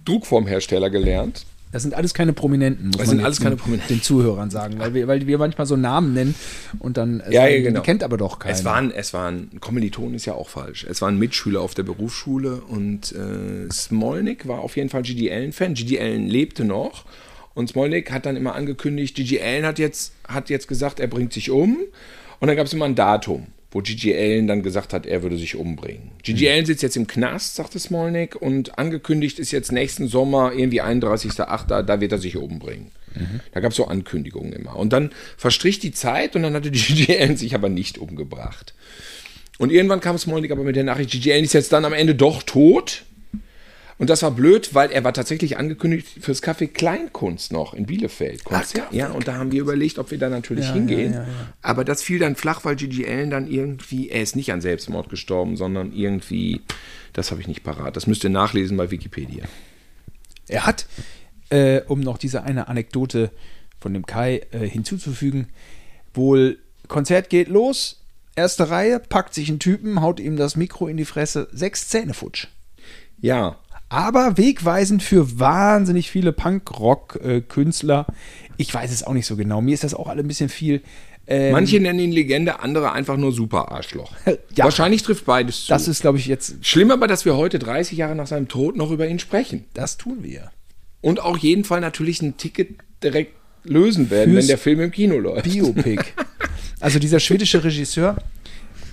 Druckformhersteller gelernt. Das sind alles keine Prominenten, muss Das man sind alles keine den- Prominenten. den Zuhörern sagen, weil wir, weil wir manchmal so Namen nennen und dann äh, Ja, sagen, ja, genau. kennt aber doch keiner. Es waren, es waren, Kommilitonen ist ja auch falsch. Es waren Mitschüler auf der Berufsschule und äh, Smolnik war auf jeden Fall Gigi Allen-Fan. Gigi Allen lebte noch und Smolnik hat dann immer angekündigt, Gigi Allen hat jetzt, hat jetzt gesagt, er bringt sich um und dann gab es immer ein Datum, wo Gigi Allen dann gesagt hat, er würde sich umbringen. Gigi Allen sitzt jetzt im Knast, sagte Smolnik, und angekündigt ist jetzt nächsten Sommer irgendwie 31.08., da wird er sich umbringen. Da gab es so Ankündigungen immer. Und dann verstrich die Zeit und dann hatte Gigi Allen sich aber nicht umgebracht. Und irgendwann kam Smolnik aber mit der Nachricht, Gigi Allen ist jetzt dann am Ende doch tot. Und das war blöd, weil er war tatsächlich angekündigt fürs Café Kleinkunst noch in Bielefeld. Konzert. ja, und da haben wir überlegt, ob wir da natürlich Ja, hingehen. ja, ja, ja. Aber das fiel dann flach, weil Gigi Allen dann irgendwie, er ist nicht an Selbstmord gestorben, sondern irgendwie, das habe ich nicht parat. Das müsst ihr nachlesen bei Wikipedia. Er hat, äh, um noch diese eine Anekdote von dem Kai äh, hinzuzufügen, wohl Konzert geht los, erste Reihe, packt sich einen Typen, haut ihm das Mikro in die Fresse, sechs Zähne futsch. Ja, Aber wegweisend für wahnsinnig viele Punk-Rock-Künstler. Ich weiß es auch nicht so genau. Mir ist das auch alle ein bisschen viel. Ähm, manche nennen ihn Legende, andere einfach nur super Arschloch. Ja. Wahrscheinlich trifft beides zu. Das ist, glaube ich, jetzt. Schlimm aber, dass wir heute, 30 Jahre nach seinem Tod, noch über ihn sprechen. Das tun wir. Und auch jeden Fall natürlich ein Ticket direkt lösen werden, Fürs wenn der Film im Kino läuft. Biopic. Also dieser schwedische Regisseur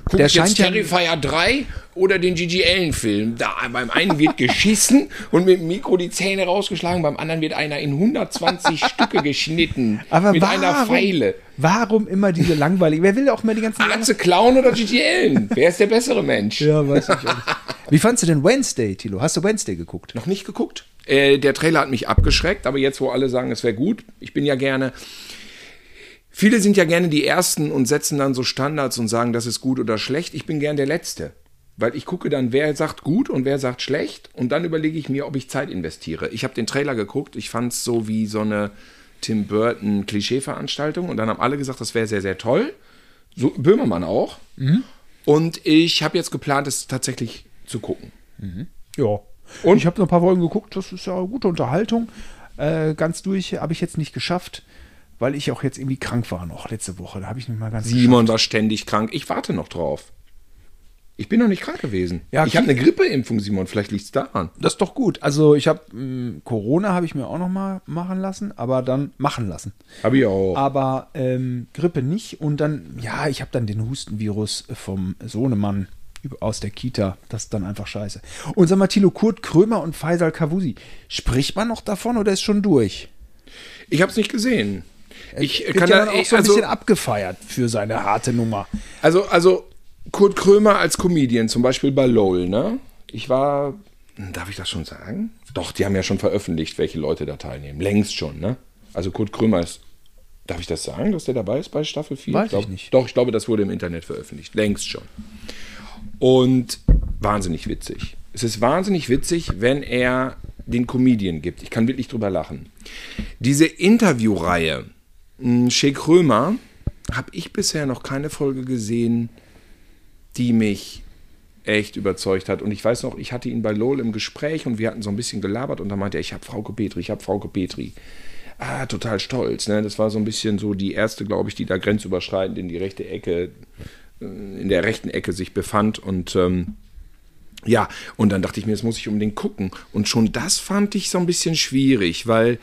Guck Der ich jetzt Terrifier 3 oder den Gigi Allen-Film? Da, beim einen wird geschissen und mit dem Mikro die Zähne rausgeschlagen, beim anderen wird einer in 120 Stücke geschnitten. Aber mit warum, einer Pfeile. Warum immer diese langweiligen? Wer will auch immer die ganzen Atze Clown oder Gigi Allen? Wer ist der bessere Mensch? Ja, weiß ich auch nicht. Wie fandst du denn Wednesday, Tilo? Hast du Wednesday geguckt? Noch nicht geguckt? Äh, der Trailer hat mich abgeschreckt, aber jetzt, wo alle sagen, es wäre gut, ich bin ja gerne. Viele sind ja gerne die Ersten und setzen dann so Standards und sagen, das ist gut oder schlecht. Ich bin gern der Letzte. Weil ich gucke dann, wer sagt gut und wer sagt schlecht. Und dann überlege ich mir, ob ich Zeit investiere. Ich habe den Trailer geguckt. Ich fand es so wie so eine Tim Burton Klischee-Veranstaltung. Und dann haben alle gesagt, das wäre sehr, sehr toll. So, Böhmermann auch. Und ich habe jetzt geplant, es tatsächlich zu gucken. Ja. Und ich habe noch ein paar Folgen geguckt. Das ist ja eine gute Unterhaltung. Äh, ganz durch habe ich jetzt nicht geschafft, weil ich auch jetzt irgendwie krank war noch letzte Woche. Da habe ich nicht mal ganz Simon war ständig krank. Ich warte noch drauf. Ich bin noch nicht krank gewesen. Ja, ich habe eine Grippeimpfung, Simon. Vielleicht liegt es daran. Das ist doch gut. Also ich habe Corona habe ich mir auch noch mal machen lassen, aber dann machen lassen. Habe ich auch. Aber ähm, Grippe nicht. Und dann, ja, ich habe dann den Hustenvirus vom Sohnemann aus der Kita. Das ist dann einfach scheiße. Und sag mal, Thilo Kurt Krömer und Faisal Kavusi. Spricht man noch davon oder ist schon durch? Ich habe es nicht gesehen. Ich Wird kann ja da, dann auch ich, so ein also, bisschen abgefeiert für seine harte Nummer. also, also Kurt Krömer als Comedian, zum Beispiel bei LOL, ne? Ich war, hm, darf ich das schon sagen? Doch, die haben ja schon veröffentlicht, welche Leute da teilnehmen. Längst schon, ne? Also Kurt Krömer ist, darf ich das sagen, dass der dabei ist bei Staffel 4? Weiß ich glaub, nicht. Doch, ich glaube, das wurde im Internet veröffentlicht. Längst schon. Und wahnsinnig witzig. Es ist wahnsinnig witzig, wenn er den Comedian gibt. Ich kann wirklich drüber lachen. Diese Interviewreihe, Shea Krömer, habe ich bisher noch keine Folge gesehen, die mich echt überzeugt hat. Und ich weiß noch, ich hatte ihn bei LOL im Gespräch und wir hatten so ein bisschen gelabert und da meinte er, ich habe Frauke Petri, ich habe Frauke Petri. Ah, total stolz. Ne? Das war so ein bisschen so die erste, glaube ich, die da grenzüberschreitend in die rechte Ecke, äh, in der rechten Ecke sich befand. Und ähm, ja, und dann dachte ich mir, das muss ich unbedingt gucken. Und schon das fand ich so ein bisschen schwierig, weil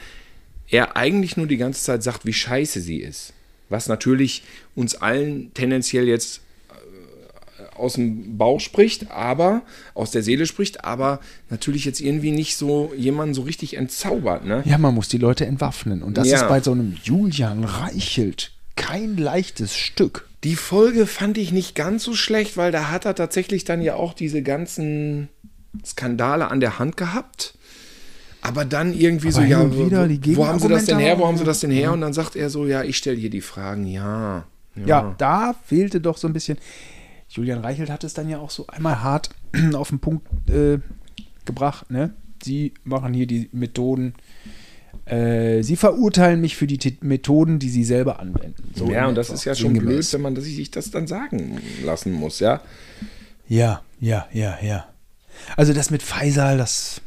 er eigentlich nur die ganze Zeit sagt, wie scheiße sie ist. Was natürlich uns allen tendenziell jetzt äh, aus dem Bauch spricht, aber aus der Seele spricht, aber natürlich jetzt irgendwie nicht so jemanden so richtig entzaubert, ne? Ja, man muss die Leute entwaffnen. Und das Ja. ist bei so einem Julian Reichelt kein leichtes Stück. Die Folge fand ich nicht ganz so schlecht, weil da hat er tatsächlich dann ja auch diese ganzen Skandale an der Hand gehabt. Aber dann irgendwie so, hin ja, wieder wo, wo haben sie das denn her? Wo haben sie das denn her? Und dann sagt er so, ja, ich stelle hier die Fragen, ja. Ja. da fehlte doch so ein bisschen. Julian Reichelt hat es dann ja auch so einmal hart auf den Punkt äh, gebracht. Ne? Sie machen hier die Methoden. Äh, sie verurteilen mich für die T Methoden, die sie selber anwenden. So ja, und das ist ja schon blöd, wenn man sich das dann sagen lassen muss, ja. Ja, ja, ja, ja. Also das mit Faisal, das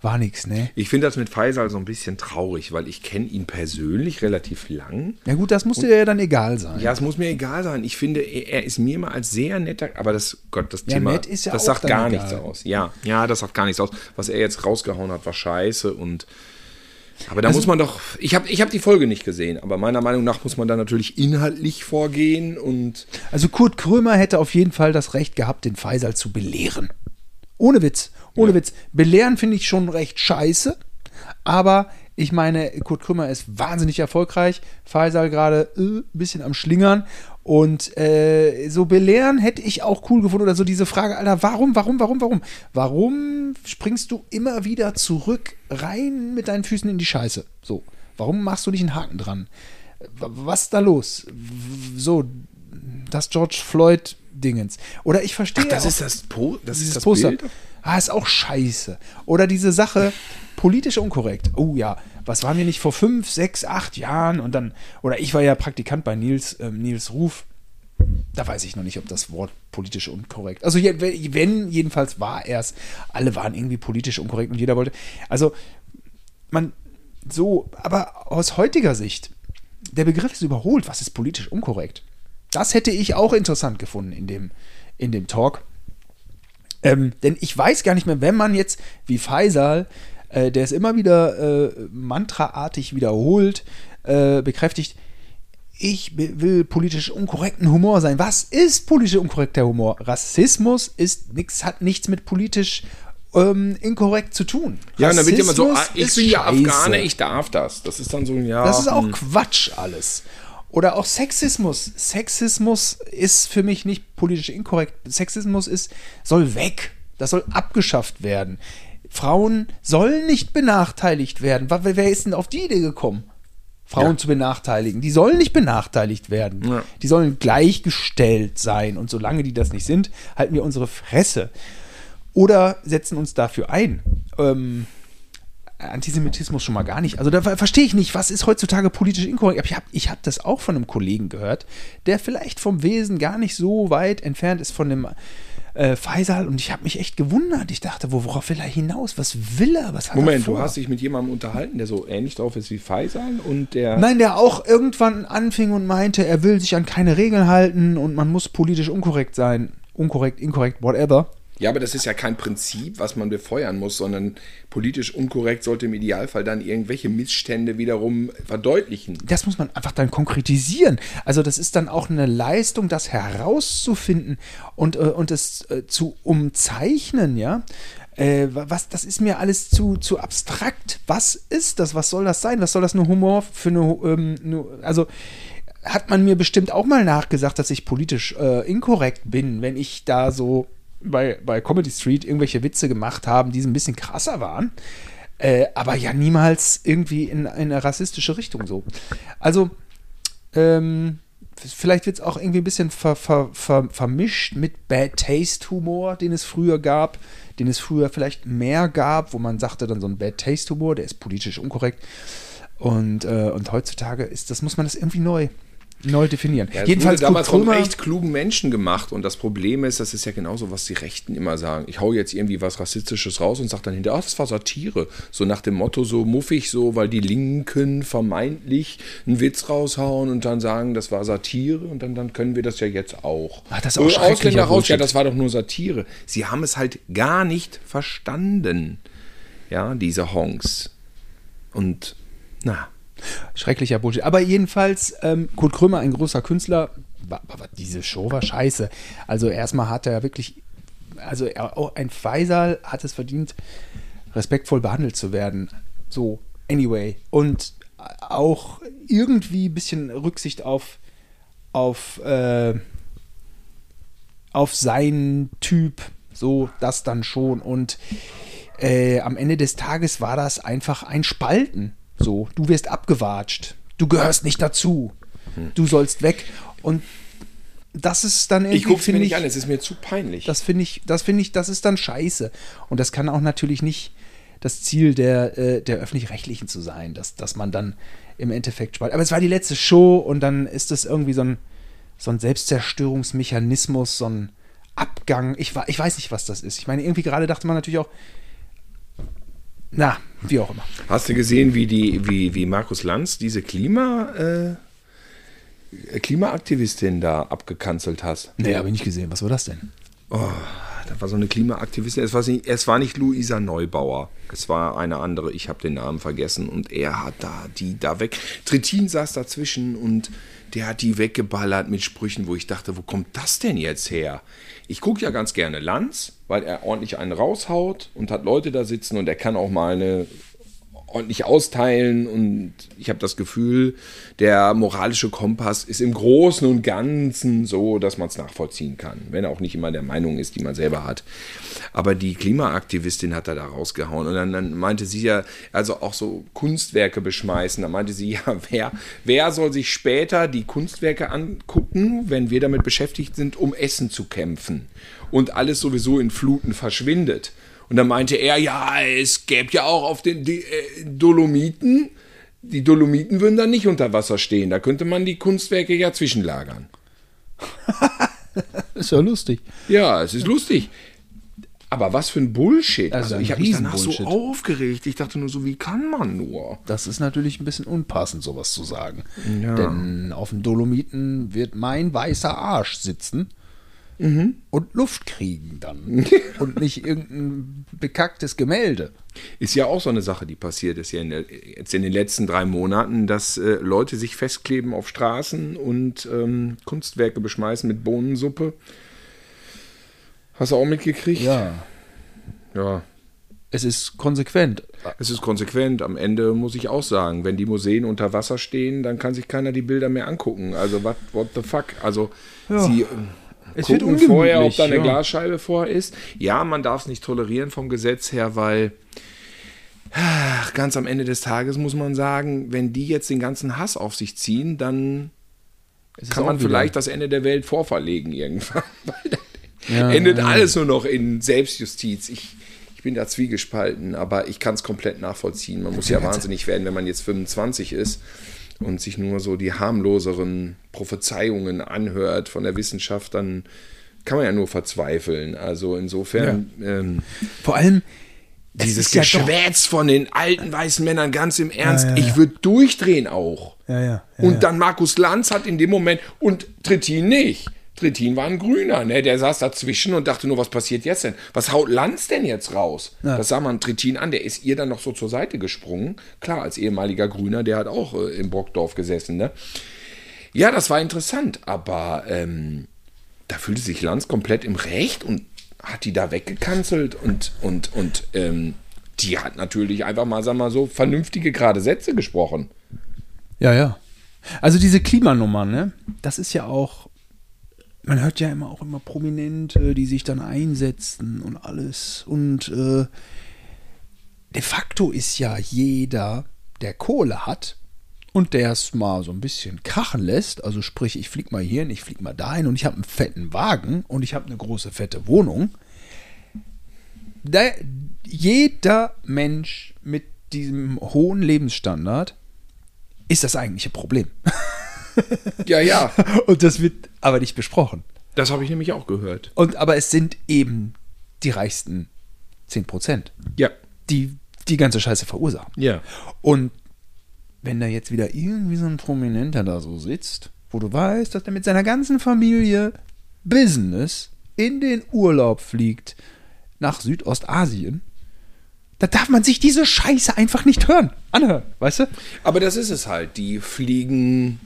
war nix, ne? Ich finde das mit Faisal so ein bisschen traurig, weil ich kenne ihn persönlich relativ lang. Ja gut, das musste ja dann egal sein. Ja, es muss mir egal sein. Ich finde, er ist mir mal als sehr netter, aber das, Gott, das Ja, Thema, nett ist ja das auch sagt gar egal. nichts aus. Ja, ja, das sagt gar nichts aus. Was er jetzt rausgehauen hat, war scheiße und aber da Also muss man doch, ich habe ich hab die Folge nicht gesehen, aber meiner Meinung nach muss man da natürlich inhaltlich vorgehen und Also Kurt Krömer hätte auf jeden Fall das Recht gehabt, den Faisal zu belehren. Ohne Witz, ohne Witz. Belehren finde ich schon recht scheiße, aber ich meine, Kurt Krömer ist wahnsinnig erfolgreich, Faisal gerade äh, ein bisschen am Schlingern und äh, so belehren hätte ich auch cool gefunden oder so diese Frage, Alter, warum, warum, warum, warum? Warum springst du immer wieder zurück rein mit deinen Füßen in die Scheiße? So, warum machst du nicht einen Haken dran? Was ist da los? So, das George Floyd Dingens. Oder ich verstehe das auch ist das, po das, ist das Poster. Bild. Ah, ist auch scheiße. Oder diese Sache, politisch unkorrekt. Oh ja, was waren wir nicht vor fünf, sechs, acht Jahren und dann, oder ich war ja Praktikant bei Nils, ähm, Nils Ruf. Da weiß ich noch nicht, ob das Wort politisch unkorrekt. Also wenn, jedenfalls war er es. Alle waren irgendwie politisch unkorrekt und jeder wollte. Also man so, aber aus heutiger Sicht, der Begriff ist überholt. Was ist politisch unkorrekt? Das hätte ich auch interessant gefunden in dem, in dem Talk. Ähm, denn ich weiß gar nicht mehr, wenn man jetzt wie Faisal, äh, der es immer wieder äh, mantraartig wiederholt, äh, bekräftigt, ich will politisch unkorrekten Humor sein. Was ist politisch unkorrekter Humor? Rassismus ist nix, hat nichts mit politisch ähm, inkorrekt zu tun. Ja, und dann wird immer so, ah, ich bin ja. Afghane, ich darf das. Das ist dann so, ja. Das ist auch hm. Quatsch alles. Oder auch Sexismus. Sexismus ist für mich nicht politisch inkorrekt. Sexismus ist, soll weg. Das soll abgeschafft werden. Frauen sollen nicht benachteiligt werden. Wer ist denn auf die Idee gekommen? Frauen Ja. zu benachteiligen. Die sollen nicht benachteiligt werden. Ja. Die sollen gleichgestellt sein. Und solange die das nicht sind, halten wir unsere Fresse. Oder setzen uns dafür ein. Ähm, Antisemitismus schon mal gar nicht. Also da ver- verstehe ich nicht, was ist heutzutage politisch inkorrekt. Aber ich habe ich hab das auch von einem Kollegen gehört, der vielleicht vom Wesen gar nicht so weit entfernt ist von dem äh, Faisal. Und ich habe mich echt gewundert. Ich dachte, wo- worauf will er hinaus? Was will er? Was hat Moment, er vor? du hast dich mit jemandem unterhalten, der so ähnlich drauf ist wie Faisal und der. Nein, der auch irgendwann anfing und meinte, er will sich an keine Regeln halten und man muss politisch unkorrekt sein. Unkorrekt, inkorrekt, whatever. Ja, aber das ist ja kein Prinzip, was man befeuern muss, sondern politisch unkorrekt sollte im Idealfall dann irgendwelche Missstände wiederum verdeutlichen. das muss man einfach dann konkretisieren. Also das ist dann auch eine Leistung, das herauszufinden und, äh, und es äh, zu umzeichnen, ja. Äh, wa- was, das ist mir alles zu, zu abstrakt. Was ist das? Was soll das sein? Was soll das nur Humor für eine, ähm, nur, also hat man mir bestimmt auch mal nachgesagt, dass ich politisch äh, inkorrekt bin, wenn ich da so bei, bei Comedy Street irgendwelche Witze gemacht habe, die ein bisschen krasser waren. Äh, aber ja niemals irgendwie in eine rassistische Richtung so. Also, ähm, vielleicht wird es auch irgendwie ein bisschen ver, ver, ver, vermischt mit Bad Taste Humor, den es früher gab, den es früher vielleicht mehr gab, wo man sagte dann so ein Bad Taste Humor, der ist politisch unkorrekt. Und, äh, und heutzutage ist das, muss man das irgendwie neu, neu definieren. Ja, Jedenfalls wurde damals Kurt von Krömer- echt klugen Menschen gemacht und das Problem ist, das ist ja genauso, was die Rechten immer sagen. Ich hau jetzt irgendwie was Rassistisches raus und sag dann hinterher, ach, das war Satire. So nach dem Motto, so muffig, so, weil die Linken vermeintlich einen Witz raushauen und dann sagen, das war Satire und dann, dann können wir das ja jetzt auch. Ach, das ist auch schrecklicher Ausländer raus, ja, das war doch nur Satire. Sie haben es halt gar nicht verstanden. Ja, diese Honks. Und, na, Schrecklicher Bullshit. Aber jedenfalls, ähm, Kurt Krömer, ein großer Künstler, wa- wa- diese Show war scheiße. Also erstmal hat er wirklich, also er, auch ein Faisal hat es verdient, respektvoll behandelt zu werden. So, anyway. Und auch irgendwie ein bisschen Rücksicht auf, auf, äh, auf seinen Typ. So, das dann schon. Und äh, am Ende des Tages war das einfach ein Spalten. So, du wirst abgewatscht. Du gehörst nicht dazu. Du sollst weg. Und das ist dann irgendwie, ich guck's mir finde nicht ich, an, es ist mir zu peinlich. das finde ich, das finde ich, das ist dann scheiße. Und das kann auch natürlich nicht das Ziel der, äh, der öffentlich-rechtlichen zu sein, dass, dass man dann im Endeffekt spaltet. Aber es war die letzte Show und dann ist das irgendwie so ein, so ein Selbstzerstörungsmechanismus, so ein Abgang. Ich, ich weiß nicht, was das ist. Ich meine, irgendwie gerade dachte man natürlich auch, na, wie auch immer. Hast du gesehen, wie die, wie, wie Markus Lanz diese Klima, äh, Klimaaktivistin da abgekanzelt hat? Nee, habe ich nicht gesehen. Was war das denn? Oh, da war so eine Klimaaktivistin. Es war nicht, es war nicht Luisa Neubauer. Es war eine andere. Ich habe den Namen vergessen. Und er hat da die da weg. Trittin saß dazwischen und der hat die weggeballert mit Sprüchen, wo ich dachte, wo kommt das denn jetzt her? Ich gucke ja ganz gerne Lanz, weil er ordentlich einen raushaut und hat Leute da sitzen und er kann auch mal eine ordentlich austeilen und ich habe das Gefühl, der moralische Kompass ist im Großen und Ganzen so, dass man es nachvollziehen kann, wenn er auch nicht immer der Meinung ist, die man selber hat. Aber die Klimaaktivistin hat er da rausgehauen und dann, dann meinte sie ja, also auch so Kunstwerke beschmeißen, da meinte sie ja, wer, wer soll sich später die Kunstwerke angucken, wenn wir damit beschäftigt sind, um Essen zu kämpfen und alles sowieso in Fluten verschwindet. Und dann meinte er, ja, es gäbe ja auch auf den die, äh, Dolomiten, die Dolomiten würden dann nicht unter Wasser stehen. Da könnte man die Kunstwerke ja zwischenlagern. Ist ja lustig. Ja, es ist lustig. Aber was für ein Bullshit. Also Also, ich habe mich danach so aufgeregt. Ich dachte nur so, wie kann man nur? Das ist natürlich ein bisschen unpassend, sowas zu sagen. Ja. Denn auf den Dolomiten wird mein weißer Arsch sitzen. Und Luft kriegen dann. und nicht irgendein bekacktes Gemälde. Ist ja auch so eine Sache, die passiert ist ja in der, jetzt in den letzten drei Monaten, dass äh, Leute sich festkleben auf Straßen und ähm, Kunstwerke beschmeißen mit Bohnensuppe. Hast du auch mitgekriegt? Ja. Ja. Es ist konsequent. Es ist konsequent. Am Ende muss ich auch sagen, wenn die Museen unter Wasser stehen, dann kann sich keiner die Bilder mehr angucken. Also what, what the fuck? Also Ja. sie Es wird gucken vorher, ob da eine ja. Glasscheibe vor ist. Ja, man darf es nicht tolerieren vom Gesetz her, weil ganz am Ende des Tages muss man sagen, wenn die jetzt den ganzen Hass auf sich ziehen, dann kann man wieder- vielleicht das Ende der Welt vorverlegen irgendwann. Weil dann Ja, endet ja. alles nur noch in Selbstjustiz. Ich, ich bin da zwiegespalten, aber ich kann es komplett nachvollziehen. Man muss ja wahnsinnig werden, wenn man jetzt 25 ist und sich nur so die harmloseren Prophezeiungen anhört von der Wissenschaft, dann kann man ja nur verzweifeln. Also insofern ähm, Vor allem, es dieses ja Geschwätz von den alten weißen Männern ganz im Ernst. Ja, ja, ja. Ich würde durchdrehen auch. Ja, ja. ja Und ja. dann Markus Lanz hat in dem Moment, und Trittin nicht. Trittin war ein Grüner, ne? Der saß dazwischen und dachte nur, was passiert jetzt denn? Was haut Lanz denn jetzt raus? Das sah man Trittin an, der ist ihr dann noch so zur Seite gesprungen. Klar, als ehemaliger Grüner, der hat auch äh, im Brockdorf gesessen, ne? Ja, das war interessant, aber ähm, da fühlte sich Lanz komplett im Recht und hat die da weggekanzelt und, und, und ähm, die hat natürlich einfach mal, sag mal so, vernünftige, gerade Sätze gesprochen. Ja, ja. Also diese Klimanummer, ne? Das ist ja auch, man hört ja immer auch immer Prominente, die sich dann einsetzen und alles. Und äh, de facto ist ja jeder, der Kohle hat und der es mal so ein bisschen krachen lässt, also sprich, ich flieg mal hierhin, ich flieg mal dahin und ich habe einen fetten Wagen und ich habe eine große fette Wohnung. Da, jeder Mensch mit diesem hohen Lebensstandard ist das eigentliche Problem. Ja, ja. Und das wird aber nicht besprochen. Das habe ich nämlich auch gehört. Und aber es sind eben die reichsten 10%, Ja. die die ganze Scheiße verursachen. Ja. Und wenn da jetzt wieder irgendwie so ein Prominenter da so sitzt, wo du weißt, dass er mit seiner ganzen Familie Business in den Urlaub fliegt nach Südostasien, da darf man sich diese Scheiße einfach nicht hören, anhören, weißt du? Aber das ist es halt. Die fliegen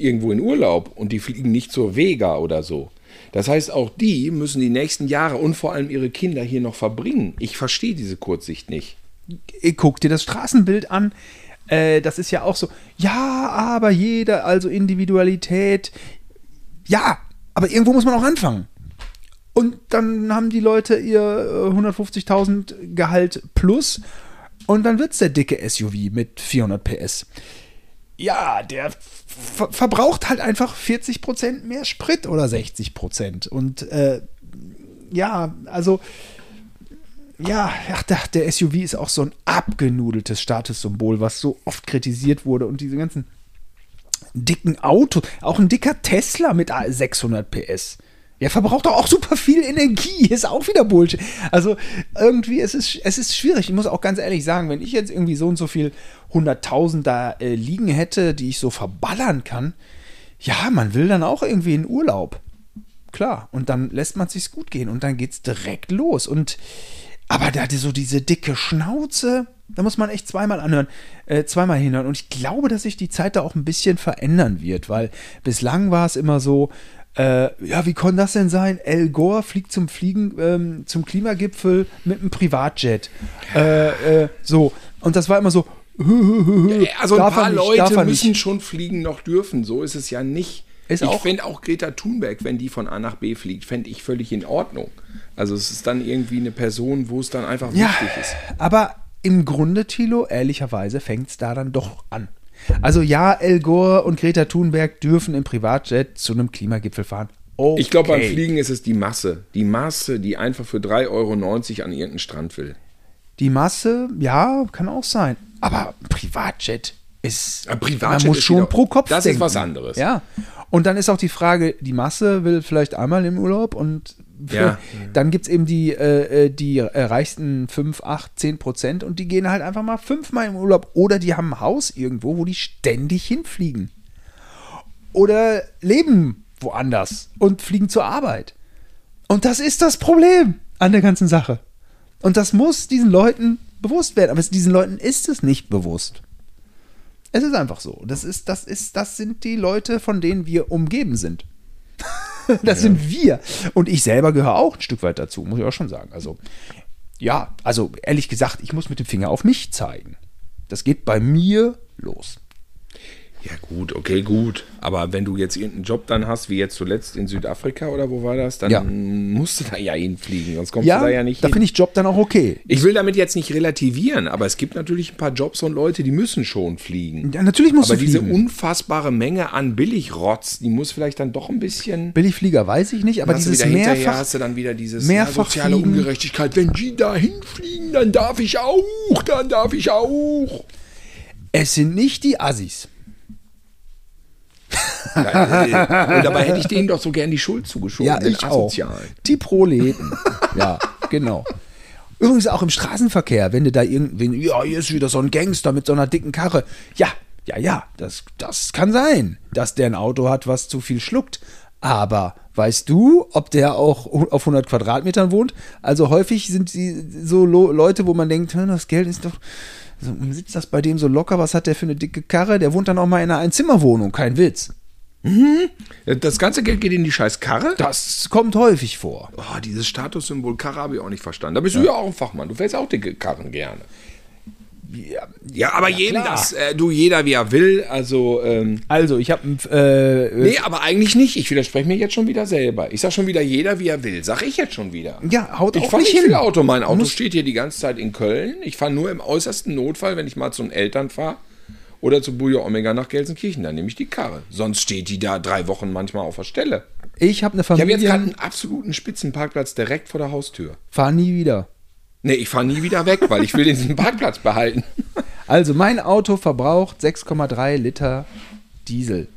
irgendwo in Urlaub und die fliegen nicht zur Vega oder so. Das heißt, auch die müssen die nächsten Jahre und vor allem ihre Kinder hier noch verbringen. Ich verstehe diese Kurzsicht nicht. guck dir das Straßenbild an. Äh, das ist ja auch so, ja, aber jeder, also Individualität. Ja, aber irgendwo muss man auch anfangen. Und dann haben die Leute ihr äh, 150.000 Gehalt plus und dann wird's der dicke SUV mit 400 PS. Ja, der ver verbraucht halt einfach 40% mehr Sprit oder 60%. Und äh, ja, also ja, ach, der, SUV ist auch so ein abgenudeltes Statussymbol, was so oft kritisiert wurde und diese ganzen dicken Autos, auch ein dicker Tesla mit 600 PS. Ja, verbraucht doch auch super viel Energie, ist auch wieder Bullshit. Also irgendwie, es ist, es ist schwierig. Ich muss auch ganz ehrlich sagen, wenn ich jetzt irgendwie so und so viel 100.000 da äh, liegen hätte, die ich so verballern kann, ja, man will dann auch irgendwie in Urlaub. Klar, und dann lässt man sich's gut gehen und dann geht's direkt los. Und aber da so diese dicke Schnauze, da muss man echt zweimal anhören, äh, zweimal hinhören. Und ich glaube, dass sich die Zeit da auch ein bisschen verändern wird, weil bislang war es immer so, äh, ja, wie kann das denn sein? Al Gore fliegt zum Fliegen, ähm, zum Klimagipfel mit einem Privatjet. Äh, äh, so. Und das war immer so, Also ein paar nicht, Leute müssen schon fliegen noch dürfen. So ist es ja nicht. Ist ich auch- fände auch Greta Thunberg, wenn die von A nach B fliegt, fände ich völlig in Ordnung. Also es ist dann irgendwie eine Person, wo es dann einfach Ja, wichtig ist. aber im Grunde, Thilo, ehrlicherweise fängt es da dann doch an. Also ja, El Gore und Greta Thunberg dürfen im Privatjet zu einem Klimagipfel fahren. Okay. Ich glaube, beim Fliegen ist es die Masse. Die Masse, die einfach für 3,90 Euro an irgendeinen Strand will. Die Masse, ja, kann auch sein. Aber ein Privatjet ist. Ein Privatjet man muss ist schon wieder- pro Kopf das ist denken. was anderes. Ja. Und dann ist auch die Frage, die Masse will vielleicht einmal im Urlaub und Ja. dann gibt es eben die, äh, äh, die reichsten 5, 8, 10 Prozent und die gehen halt einfach mal fünfmal im Urlaub oder die haben ein Haus irgendwo, wo die ständig hinfliegen. Oder leben woanders und fliegen zur Arbeit. Und das ist das Problem an der ganzen Sache. Und das muss diesen Leuten bewusst werden. Aber es, diesen Leuten ist es nicht bewusst. Es ist einfach so. Das, ist, das, ist, das sind die Leute, von denen wir umgeben sind. das ja. sind wir. Und ich selber gehöre auch ein Stück weit dazu, muss ich auch schon sagen. Also, ja, also ehrlich gesagt, ich muss mit dem Finger auf mich zeigen. Das geht bei mir los. Ja, gut, okay, gut. Aber wenn du jetzt irgendeinen Job dann hast, wie jetzt zuletzt in Südafrika oder wo war das, dann Ja. musst du da ja hinfliegen, sonst kommst Ja, du da ja nicht da hin. finde ich Job dann auch okay. Ich will damit jetzt nicht relativieren, aber es gibt natürlich ein paar Jobs und Leute, die müssen schon fliegen. Ja, natürlich musst aber du diese fliegen. unfassbare Menge an Billigrotz, die muss vielleicht dann doch ein bisschen. Billigflieger weiß ich nicht, aber dieses mehrfach hast du dann wieder dieses mehrfach soziale fliegen. Ungerechtigkeit. Wenn die da hinfliegen, dann darf ich auch, dann darf ich auch. Es sind nicht die Assis. Und dabei hätte ich denen doch so gern die Schuld zugeschoben. Ja, ich auch. Die Proleten. ja, genau. Übrigens auch im Straßenverkehr, wenn du da irgendwie, ja, hier ist wieder so ein Gangster mit so einer dicken Karre. Ja, ja, ja, das, das kann sein, dass der ein Auto hat, was zu viel schluckt. Aber weißt du, ob der auch auf 100 Quadratmetern wohnt? Also häufig sind die so Leute, wo man denkt, "Hm, das Geld ist doch, so, sitzt das bei dem so locker, was hat der für eine dicke Karre? Der wohnt dann auch mal in einer Einzimmerwohnung, kein Witz. Das ganze Geld geht in die scheiß Karre? Das kommt häufig vor. Oh, dieses Statussymbol Karre habe ich auch nicht verstanden. Da bist du ja auch ein Fachmann. Du fährst auch dicke Karren gerne. Ja, Ja, aber jedem klar. das, äh, du, jeder wie er will. Also, ähm, Also, ich habe äh, nee, aber eigentlich nicht. Ich widerspreche mir jetzt schon wieder selber. Ich sag schon wieder, jeder wie er will. Sag ich jetzt schon wieder. ja, haut Ich auch fahre nicht hin. viel Auto. Mein Auto steht hier die ganze Zeit in Köln. Ich fahre nur im äußersten Notfall, wenn ich mal zu den Eltern fahre. Oder zu Buja Omega nach Gelsenkirchen. Dann nehme ich die Karre. Sonst steht die da drei Wochen manchmal auf der Stelle. Ich habe eine Ich habe Familie. jetzt gerade einen absoluten Spitzenparkplatz direkt vor der Haustür. fahr nie wieder. Nee, ich fahre nie wieder weg, weil ich will diesen Parkplatz behalten. Also, mein Auto verbraucht 6,3 Liter Diesel.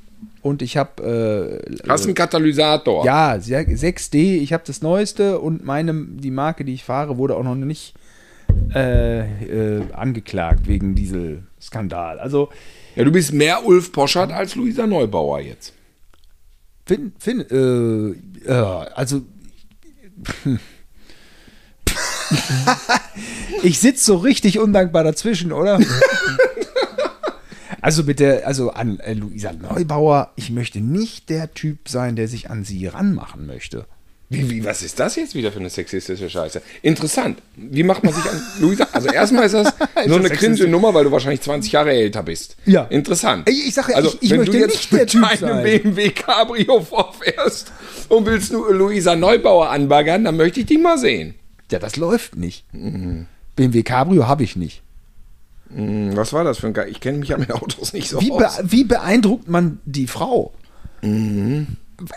Und ich habe äh, Hast einen Katalysator. ja 6D. Ich habe das neueste und meine die Marke, die ich fahre, wurde auch noch nicht äh, äh, angeklagt wegen Dieselskandal. Also Ja, du bist mehr Ulf Poschert als Luisa Neubauer jetzt. Finn, Finn, äh, also. ich sitze so richtig undankbar dazwischen, oder? also bitte, also an äh, Luisa Neubauer, ich möchte nicht der Typ sein, der sich an sie ranmachen möchte. Wie, wie, was ist das jetzt wieder für eine sexistische Scheiße? Interessant. Wie macht man sich an Luisa? Also erstmal ist das das eine cringe Nummer, weil du wahrscheinlich 20 Jahre älter bist. Ja. Interessant. Ich- ich sag ja, also, ich- ich wenn möchte du jetzt nicht der mit Typ deinem sein. BMW Cabrio vorfährst und willst du Luisa Neubauer anbaggern, dann möchte ich dich mal sehen. Ja, das läuft nicht. BMW Cabrio habe ich nicht. Hm, Was war das für ein Ge Ich kenne mich ja mit Autos nicht so Wie, be aus. wie beeindruckt man die Frau?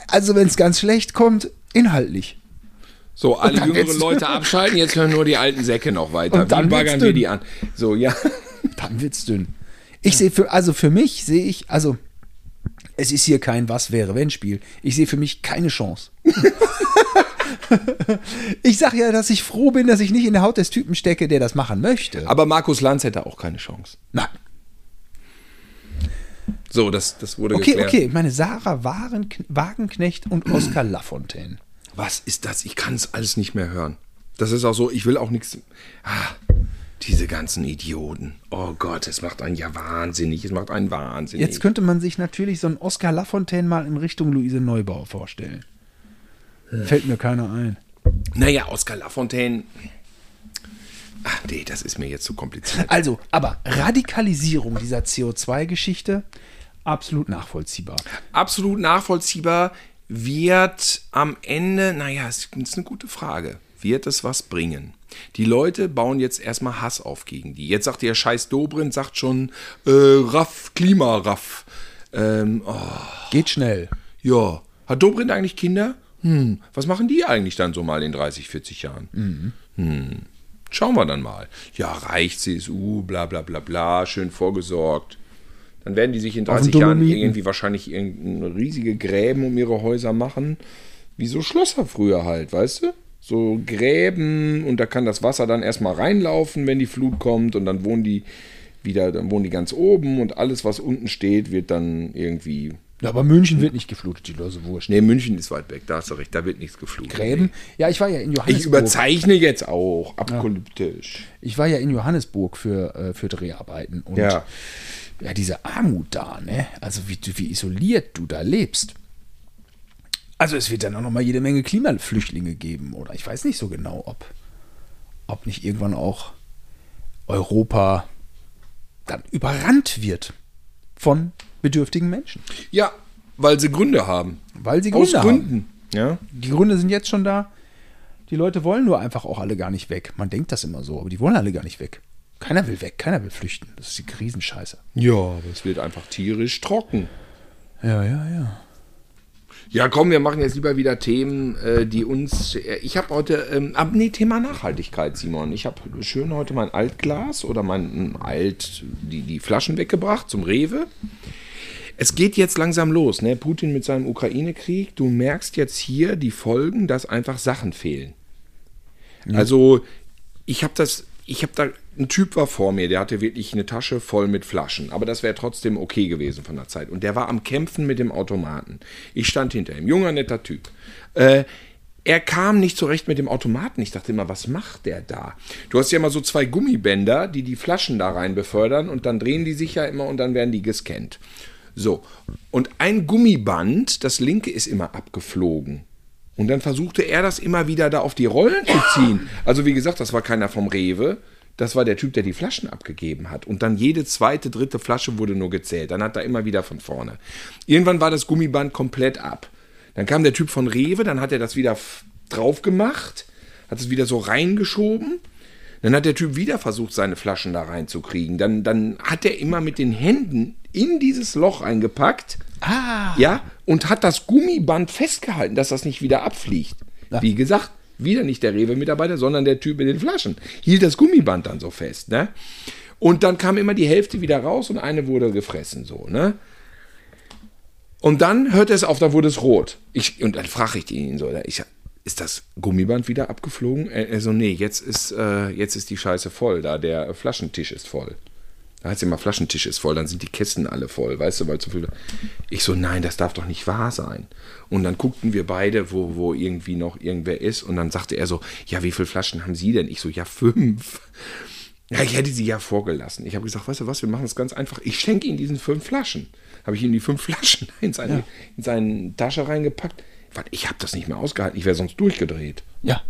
Also, wenn es ganz schlecht kommt, inhaltlich. So, alle jüngeren Leute abschalten, jetzt hören nur die alten Säcke noch weiter. Und dann Wie baggern wir die an? So, ja. Dann wird's dünn. Ich sehe für, also für mich sehe ich, also es ist hier kein Was wäre wenn Spiel. Ich sehe für mich keine Chance. ich sage ja, dass ich froh bin, dass ich nicht in der Haut des Typen stecke, der das machen möchte. Aber Markus Lanz hätte auch keine Chance. Nein. So, das, das wurde Okay, geklärt. okay. Ich meine, Sarah Waren, Wagenknecht und Oskar Lafontaine. Was ist das? Ich kann es alles nicht mehr hören. Das ist auch so, ich will auch nichts. Ah, diese ganzen Idioten. Oh Gott, es macht einen ja wahnsinnig. Es macht einen wahnsinnig. Jetzt könnte man sich natürlich so einen Oskar Lafontaine mal in Richtung Luise Neubauer vorstellen. Fällt mir keiner ein. naja, Oskar Lafontaine. Ach nee, das ist mir jetzt zu kompliziert. Also, aber Radikalisierung dieser CO2-Geschichte absolut nachvollziehbar. Absolut nachvollziehbar. Wird am Ende, naja, es ist eine gute Frage. Wird es was bringen? Die Leute bauen jetzt erstmal Hass auf gegen die. Jetzt sagt der Scheiß Dobrindt, sagt schon, äh, Raff, Klimaraff. Ähm, oh, Geht schnell. Ja. Hat Dobrindt eigentlich Kinder? Hm. Was machen die eigentlich dann so mal in 30, 40 Jahren? Hm. Schauen wir dann mal. Ja, reicht CSU, bla bla bla bla, schön vorgesorgt. Dann werden die sich in Auf den 30 Jahren Dolomiten. irgendwie wahrscheinlich riesige Gräben um ihre Häuser machen. Wie so Schlösser früher halt, weißt du? So Gräben und da kann das Wasser dann erstmal reinlaufen, wenn die Flut kommt und dann wohnen die wieder, dann wohnen die ganz oben und alles, was unten steht, wird dann irgendwie Ja, aber München wird nicht geflutet, die Leute wurscht. Nee, München ist weit weg, da hast du recht, da wird nichts geflutet. Gräben. Ja, ich war ja in Johannesburg. Ich überzeichne jetzt auch, apokalyptisch. Ich war ja in Johannesburg für, äh, für Dreharbeiten. Und Ja. ja, diese Armut da, ne? Also wie, wie isoliert du da lebst. Also es wird dann auch noch mal jede Menge Klimaflüchtlinge geben. Oder ich weiß nicht so genau, ob, ob nicht irgendwann auch Europa dann überrannt wird von bedürftigen Menschen. Ja, weil sie Gründe haben. Weil sie Aus Gründe haben. Gründen. Ja. Die Gründe sind jetzt schon da. Die Leute wollen nur einfach auch alle gar nicht weg. Man denkt das immer so, aber die wollen alle gar nicht weg. Keiner will weg, keiner will flüchten. Das ist die Riesenscheiße. Ja, aber es wird einfach tierisch trocken. Ja, ja, ja. Ja, komm, wir machen jetzt lieber wieder Themen, äh, die uns. äh, Ich habe heute. Ähm, ab, nee, Thema Nachhaltigkeit, Simon. Ich habe schön heute mein Altglas oder mein Alt. Die, die Flaschen weggebracht zum Rewe. Es geht jetzt langsam los, ne? Putin mit seinem Ukraine-Krieg. Du merkst jetzt hier die Folgen, dass einfach Sachen fehlen. Also, ich habe das. Ich habe da. Ein Typ war vor mir, der hatte wirklich eine Tasche voll mit Flaschen. Aber das wäre trotzdem okay gewesen von der Zeit. Und der war am Kämpfen mit dem Automaten. Ich stand hinter ihm. Junger, netter Typ. Äh, er kam nicht zurecht mit dem Automaten. Ich dachte immer, was macht der da? Du hast ja immer so zwei Gummibänder, die die Flaschen da rein befördern und dann drehen die sich ja immer und dann werden die gescannt. So. Und ein Gummiband, das linke ist immer abgeflogen. Und dann versuchte er das immer wieder da auf die Rollen zu ziehen. Also wie gesagt, das war keiner vom Rewe. Das war der Typ, der die Flaschen abgegeben hat. Und dann jede zweite, dritte Flasche wurde nur gezählt. Dann hat er immer wieder von vorne. Irgendwann war das Gummiband komplett ab. Dann kam der Typ von Rewe, dann hat er das wieder drauf gemacht, hat es wieder so reingeschoben. Dann hat der Typ wieder versucht, seine Flaschen da reinzukriegen. Dann, dann hat er immer mit den Händen in dieses Loch eingepackt. Ah. Ja, und hat das Gummiband festgehalten, dass das nicht wieder abfliegt. Wie gesagt, wieder nicht der Rewe-Mitarbeiter, sondern der Typ mit den Flaschen. Hielt das Gummiband dann so fest, ne? Und dann kam immer die Hälfte wieder raus und eine wurde gefressen, so, ne? Und dann hört es auf, dann wurde es rot. Ich, und dann frage ich ihn so, ich sag, ist das Gummiband wieder abgeflogen? Er, er so, nee, jetzt ist, äh, jetzt ist die Scheiße voll, da der Flaschentisch ist voll. Da heißt es immer, Flaschentisch ist voll, dann sind die Kisten alle voll, weißt du, weil zu viel. Ich so, nein, das darf doch nicht wahr sein. Und dann guckten wir beide, wo, wo irgendwie noch irgendwer ist. Und dann sagte er so, ja, wie viele Flaschen haben Sie denn? Ich so, ja, fünf. Ja, ich hätte sie ja vorgelassen. Ich habe gesagt, weißt du was, wir machen es ganz einfach. Ich schenke Ihnen diesen fünf Flaschen. Habe ich ihm die fünf Flaschen in seine, in seine Tasche reingepackt. Ich habe das nicht mehr ausgehalten. Ich wäre sonst durchgedreht. Ja.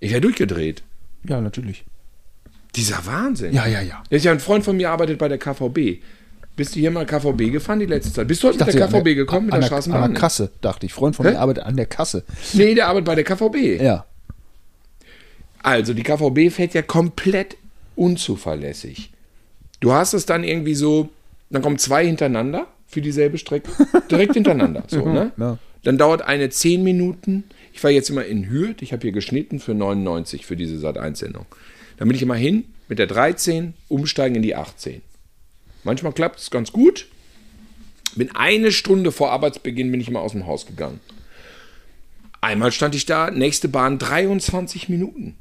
Ich wäre durchgedreht. Ja, natürlich. Dieser Wahnsinn. Ja, ja, ja. Das ist ja ein Freund von mir, arbeitet bei der KVB. Bist du hier mal KVB gefahren die letzte Zeit? Bist du heute mit der KVB gekommen, mit an der der, Straßenbahn? An der Kasse, dachte ich. Freund von Hä? mir arbeitet an der Kasse. Nee, der arbeitet bei der KVB. Ja. Also, die KVB fährt ja komplett unzuverlässig. Du hast es dann irgendwie so, dann kommen zwei hintereinander für dieselbe Strecke, direkt hintereinander. So, ne? ja. Dann dauert eine 10 Minuten. Ich war jetzt immer in Hürth, ich habe hier geschnitten für 99 für diese Sat1-Sendung. Dann bin ich immer hin mit der 13, umsteigen in die 18. Manchmal klappt es ganz gut. Bin eine Stunde vor Arbeitsbeginn bin ich immer aus dem Haus gegangen. Einmal stand ich da, nächste Bahn 23 Minuten.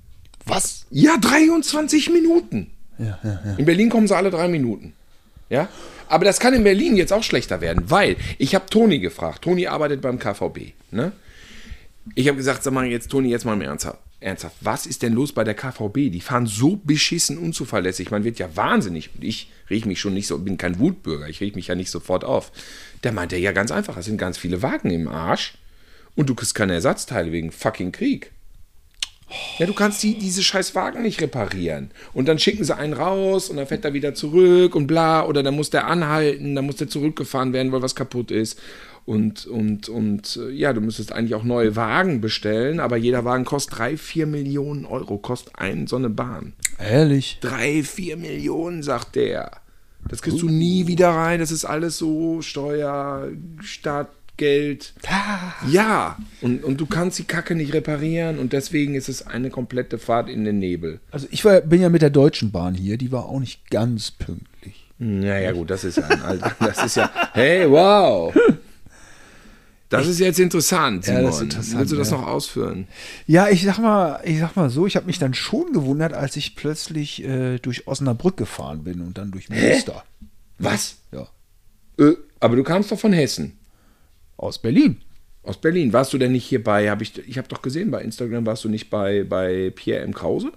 Was? Ja, 23 Minuten. Ja, ja, ja. In Berlin kommen sie alle drei Minuten. Ja? Aber das kann in Berlin jetzt auch schlechter werden, weil ich habe Toni gefragt. Toni arbeitet beim KVB. Ne? Ich habe gesagt, sag mal jetzt, Toni, jetzt mal im Ernsthaft. Ernsthaft, was ist denn los bei der KVB? Die fahren so beschissen unzuverlässig. Man wird ja wahnsinnig. Und ich rieche mich schon nicht so, bin kein Wutbürger. Ich rieche mich ja nicht sofort auf. Der meinte, ja, ganz einfach. Es sind ganz viele Wagen im Arsch. Und du kriegst keine Ersatzteile wegen fucking Krieg. Ja, du kannst die, diese scheiß Wagen nicht reparieren. Und dann schicken sie einen raus und dann fährt er wieder zurück und bla. Oder dann muss der anhalten, dann muss der zurückgefahren werden, weil was kaputt ist. Und, und, und äh, ja, du müsstest eigentlich auch neue Wagen bestellen, aber jeder Wagen kostet drei, vier Millionen Euro, kostet ein, so eine Bahn. Ehrlich? Drei, vier Millionen, sagt der. Das kriegst du nie wieder rein, das ist alles so Steuer, Startgeld. Ja, und, und du kannst die Kacke nicht reparieren und deswegen ist es eine komplette Fahrt in den Nebel. Also ich war, bin ja mit der Deutschen Bahn hier, die war auch nicht ganz pünktlich. Naja, gut, das ist ja ein. Das ist ja. Hey, wow! Das ist jetzt interessant, Ja, Simon. das ist interessant, Willst du das ja. noch ausführen? Ja, ich sag mal, ich sag mal so, ich habe mich dann schon gewundert, als ich plötzlich äh, durch Osnabrück gefahren bin und dann durch Münster. Was? Ja. Äh, aber du kamst doch von Hessen. Aus Berlin. Aus Berlin. Warst du denn nicht hier bei, hab ich, ich habe doch gesehen bei Instagram, warst du nicht bei, bei Pierre M. Krause?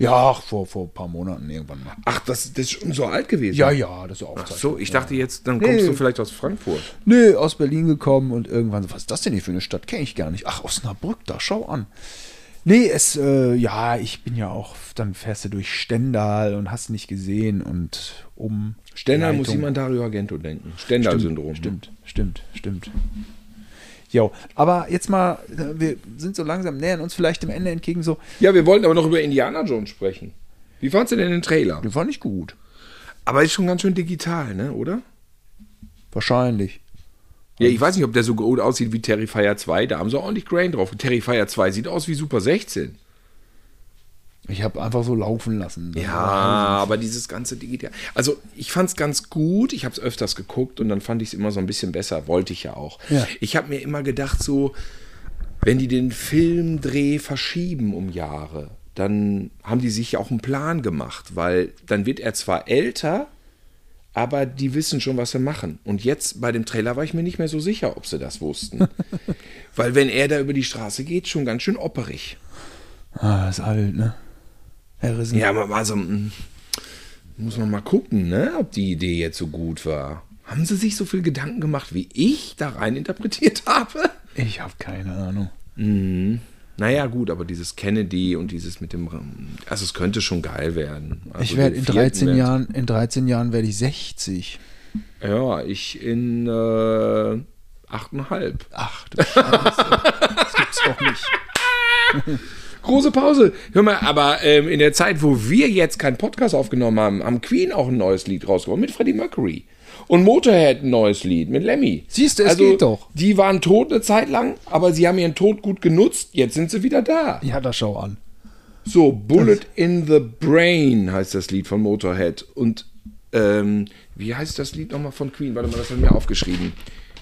Ja, vor, vor ein paar Monaten irgendwann mal. Ach, das, das ist schon so alt gewesen. Ja, ja, das ist auch Ach so, ich dachte jetzt, dann kommst Nee. du vielleicht aus Frankfurt. Nö, aus Berlin gekommen und irgendwann so, was ist das denn hier für eine Stadt? Kenne ich gar nicht. Ach, Osnabrück, da schau an. Nee, es, äh, ja, ich bin ja auch, dann fährst du durch Stendal und hast nicht gesehen und um. Stendal muss Leitung. jemand Dario Argento denken. Stendal-Syndrom. Stimmt, stimmt, stimmt. Jo, aber jetzt mal, äh, wir sind so langsam, nähern uns vielleicht dem Ende entgegen so. Ja, wir wollten aber noch über Indiana Jones sprechen. Wie fandst du denn den Trailer? Das war nicht gut. Aber ist schon ganz schön digital, ne, oder? Wahrscheinlich. Ja, ich weiß nicht, ob der so gut aussieht wie Terrifier 2. Da haben sie ordentlich Grain drauf. Terrifier 2 sieht aus wie Super 16. Ich habe einfach so laufen lassen. Ja, aber dieses ganze Digital. Also, ich fand es ganz gut. Ich habe es öfters geguckt und dann fand ich es immer so ein bisschen besser. Wollte ich ja auch. Ja. Ich habe mir immer gedacht, so, wenn die den Filmdreh verschieben um Jahre, dann haben die sich ja auch einen Plan gemacht, weil dann wird er zwar älter, aber die wissen schon, was sie machen. Und jetzt bei dem Trailer war ich mir nicht mehr so sicher, ob sie das wussten. weil wenn er da über die Straße geht, schon ganz schön opperig. Ah, ist alt, ne? Herr Rissen. Ja, aber also mm, muss man mal gucken, ne, ob die Idee jetzt so gut war. Haben sie sich so viel Gedanken gemacht, wie ich da rein interpretiert habe? Ich habe keine Ahnung. Mhm. Naja, gut, aber dieses Kennedy und dieses mit dem. Also, es könnte schon geil werden. Also ich werde in vierten 13 werd- Jahren, in 13 Jahren werde ich 60. Ja, ich in äh, achteinhalb. Ach du Scheiße. das gibt's doch nicht. Große Pause. Hör mal, aber ähm, in der Zeit, wo wir jetzt keinen Podcast aufgenommen haben, haben Queen auch ein neues Lied rausgebracht mit Freddie Mercury. Und Motorhead ein neues Lied mit Lemmy. Siehst du, es also, geht doch. Die waren tot eine Zeit lang, aber sie haben ihren Tod gut genutzt. Jetzt sind sie wieder da. Ja, da schau an. So, Bullet in the Brain heißt das Lied von Motorhead. Und ähm, wie heißt das Lied nochmal von Queen? Warte mal, das ich mir aufgeschrieben.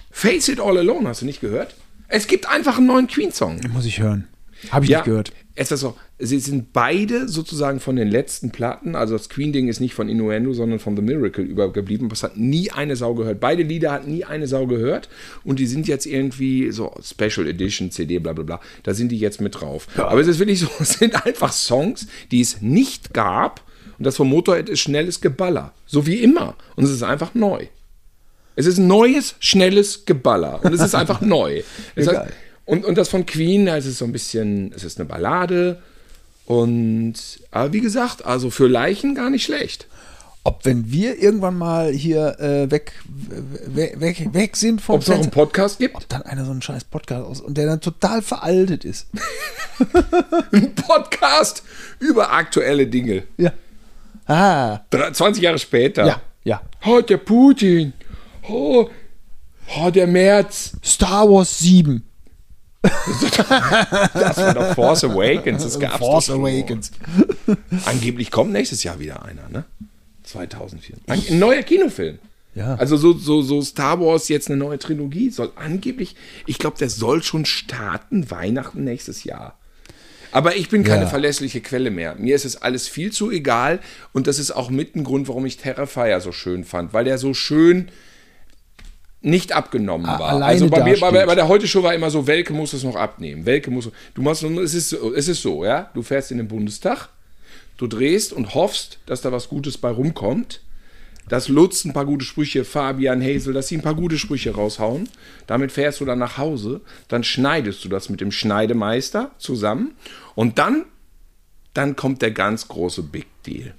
Face It All Alone, hast du nicht gehört? Es gibt einfach einen neuen Queen-Song. Muss ich hören. Habe ich nicht gehört. Es ist so, sie sind beide sozusagen von den letzten Platten, also das Queen-Ding ist nicht von Innuendo, sondern von The Miracle übergeblieben. es hat nie eine Sau gehört. Beide Lieder hat nie eine Sau gehört und die sind jetzt irgendwie so Special Edition, CD, bla bla bla. Da sind die jetzt mit drauf. Aber es ist wirklich so, es sind einfach Songs, die es nicht gab und das vom Motorhead ist schnelles Geballer. So wie immer. Und es ist einfach neu. Es ist neues, schnelles Geballer. Und es ist einfach neu. Ja, heißt, und, und das von Queen, ist es so ein bisschen, es ist eine Ballade. Und, aber wie gesagt, also für Leichen gar nicht schlecht. Ob wenn wir irgendwann mal hier äh, weg, weg, weg, weg sind vom Ob es noch einen Podcast gibt? ob dann einer so einen scheiß Podcast aus und der dann total veraltet ist. Ein Podcast über aktuelle Dinge. Ja. Ah. Drei- 20 Jahre später. Ja, ja. Oh, der Putin. Oh, oh der März. Star Wars 7. Das war doch Force Awakens. Das gab's Force. Awakens. Angeblich kommt nächstes Jahr wieder einer, ne? 2004. Ein, ein neuer Kinofilm. Ja. Also so, so, so Star Wars jetzt eine neue Trilogie soll angeblich, ich glaube, der soll schon starten Weihnachten nächstes Jahr. Aber ich bin keine Ja. verlässliche Quelle mehr. Mir ist es alles viel zu egal und das ist auch mit ein Grund, warum ich Terrifier so schön fand, weil der so schön nicht abgenommen A- war. alleine Also bei mir, bei, bei der Heute-Show war immer so, Welke muss es noch abnehmen. Welke muss, du machst, es ist, so- es ist so, ja, du fährst in den Bundestag, du drehst und hoffst, dass da was Gutes bei rumkommt. Dass Lutz ein paar gute Sprüche, Fabian Hazel, dass sie ein paar gute Sprüche raushauen. Damit fährst du dann nach Hause, dann schneidest du das mit dem Schneidemeister zusammen und dann, dann kommt der ganz große Big Deal.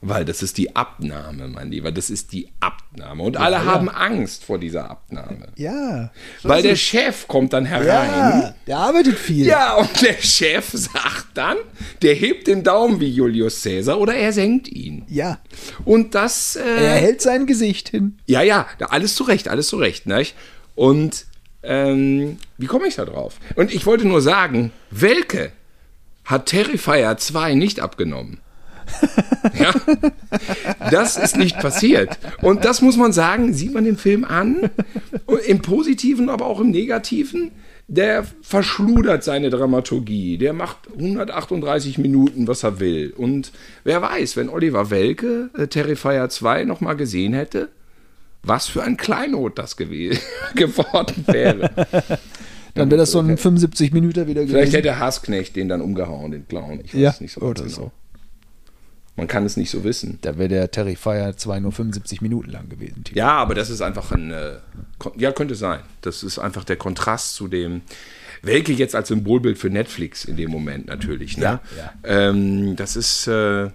Weil das ist die Abnahme, mein Lieber, das ist die Abnahme. Und alle haben Angst vor dieser Abnahme. Ja. Weil der Chef kommt dann herein. Ja, der arbeitet viel. Ja, und der Chef sagt dann, der hebt den Daumen wie Julius Caesar oder er senkt ihn. Ja. Und das, äh, Er hält sein Gesicht hin. ja, ja, alles zurecht, alles zurecht, nicht? Und ähm, wie komme ich da drauf? Und ich wollte nur sagen, Welke hat Terrifier 2 nicht abgenommen. ja, das ist nicht passiert. Und das muss man sagen, sieht man den Film an, im Positiven, aber auch im Negativen. Der verschludert seine Dramaturgie. Der macht 138 Minuten, was er will. Und wer weiß, wenn Oliver Welke äh, Terrifier 2 nochmal gesehen hätte, was für ein Kleinod das geworden wäre. Dann wäre das so ein 75 Minuten wieder gewesen. Vielleicht hätte Hasknecht den dann umgehauen, den Clown. Ich weiß Ja, es nicht so oder ganz so. Man kann es nicht so wissen. Da wäre der Terrifier 2 nur 75 Minuten lang gewesen. Ja, aber das ist einfach ein. Äh, ja, könnte sein. Das ist einfach der Kontrast zu dem. Welke jetzt als Symbolbild für Netflix in dem Moment natürlich. Ne? Ja, ja. Ähm, das ist. Äh,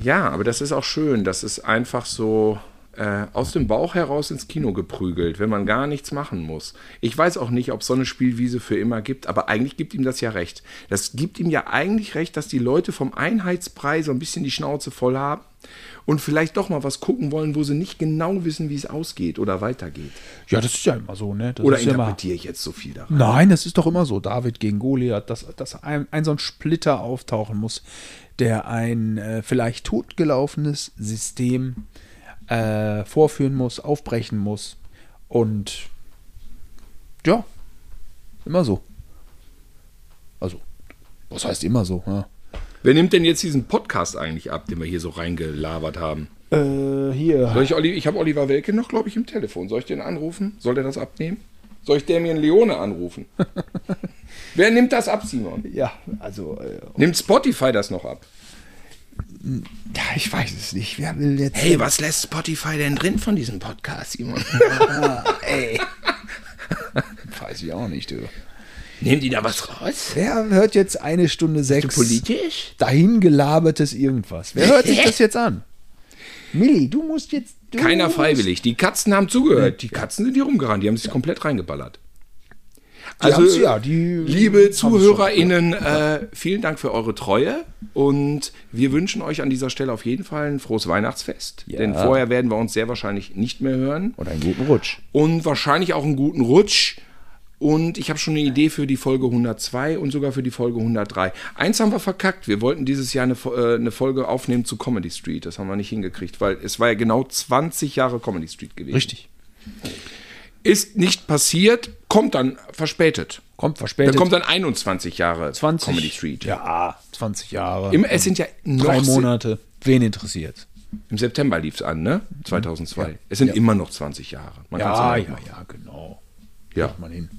ja, aber das ist auch schön. Das ist einfach so äh, aus dem Bauch heraus ins Kino geprügelt, wenn man gar nichts machen muss. Ich weiß auch nicht, ob es so eine Spielwiese für immer gibt, aber eigentlich gibt ihm das ja recht. Das gibt ihm ja eigentlich recht, dass die Leute vom Einheitspreis so ein bisschen die Schnauze voll haben und vielleicht doch mal was gucken wollen, wo sie nicht genau wissen, wie es ausgeht oder weitergeht. Ja, das ist ja immer so, ne? Das Oder ist ja interpretiere ich jetzt so viel da rein? Nein, das ist doch immer so. David gegen Goliath, dass, dass ein, ein so ein Splitter auftauchen muss, der ein äh, vielleicht totgelaufenes System äh, vorführen muss, aufbrechen muss. Und ja, immer so. Also, was heißt immer so? Ja? Wer nimmt denn jetzt diesen Podcast eigentlich ab, den wir hier so reingelabert haben? Äh, hier. Soll ich, ich habe Oliver Welke noch, glaube ich, im Telefon. Soll ich den anrufen? Soll der das abnehmen? Soll ich Damien Leone anrufen? Wer nimmt das ab, Simon? Ja, also, äh, Nimmt Spotify das noch ab? Ja, ich weiß es nicht. Wer will jetzt. Hey, was lässt Spotify denn drin von diesem Podcast, Simon? ey. weiß ich auch nicht, du. Nehmen die da was raus? Wer hört jetzt eine Stunde sechs Politisch? dahingelabertes irgendwas? Wer hört sich das jetzt an? Milli, du musst jetzt. Du Keiner musst- freiwillig. Die Katzen haben zugehört. Die Katzen sind hier rumgerannt. Die haben sich komplett reingeballert. Haben's- ja, liebe ZuhörerInnen, äh, vielen Dank für eure Treue und wir wünschen euch an dieser Stelle auf jeden Fall ein frohes Weihnachtsfest. Ja. Denn vorher werden wir uns sehr wahrscheinlich nicht mehr hören Und einen guten Rutsch. und wahrscheinlich auch einen guten Rutsch. Und ich habe schon eine Idee für die Folge 102 und sogar für die Folge 103. Eins haben wir verkackt. Wir wollten dieses Jahr eine, äh, eine Folge aufnehmen zu Comedy Street. Das haben wir nicht hingekriegt, weil es war ja genau 20 Jahre Comedy Street gewesen. Richtig. Ist nicht passiert, kommt dann verspätet. Kommt Da verspätet. kommt dann 21 Jahre 20. Comedy Street. Ja, 20 Jahre. Im, es sind ja noch drei Monate. Wen interessiert? Im September lief es an, ne? 2002. Es sind Ja. immer noch 20 Jahre. Man Ja, ja, ja, genau. ja. Macht man hin.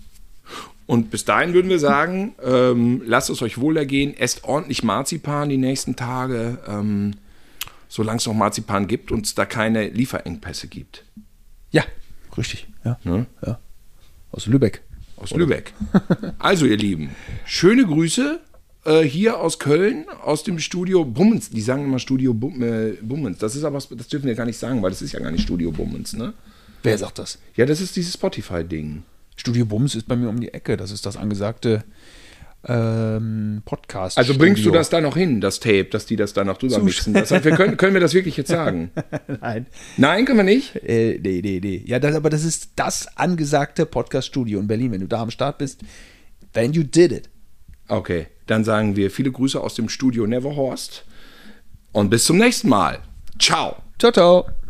Und bis dahin würden wir sagen, ähm, lasst es euch wohl ergehen, esst ordentlich Marzipan die nächsten Tage, ähm, solange es noch Marzipan gibt und es da keine Lieferengpässe gibt. Ja, richtig. Ja. Ne? ja. Aus Lübeck. Aus Lübeck. Also, ihr Lieben, schöne Grüße äh, hier aus Köln, aus dem Studio Bummens. Die sagen immer Studio Bum, äh, Bummens. Das ist aber, das dürfen wir gar nicht sagen, weil das ist ja gar nicht Studio Bummens, ne? Wer sagt das? Ja, das ist dieses Spotify-Ding. Studio Bums ist bei mir um die Ecke. Das ist das angesagte ähm, Podcast. Also bringst du das da noch hin, das Tape, dass die das da noch drüber mixen? Das, wir können, können wir das wirklich jetzt sagen? Nein. Nein, können wir nicht? Äh, nee, nee, nee. Ja, das, aber das ist das angesagte Podcast-Studio in Berlin. Wenn du da am Start bist, then you did it. Okay, dann sagen wir viele Grüße aus dem Studio Neverhorst und bis zum nächsten Mal. Ciao. Ciao, ciao.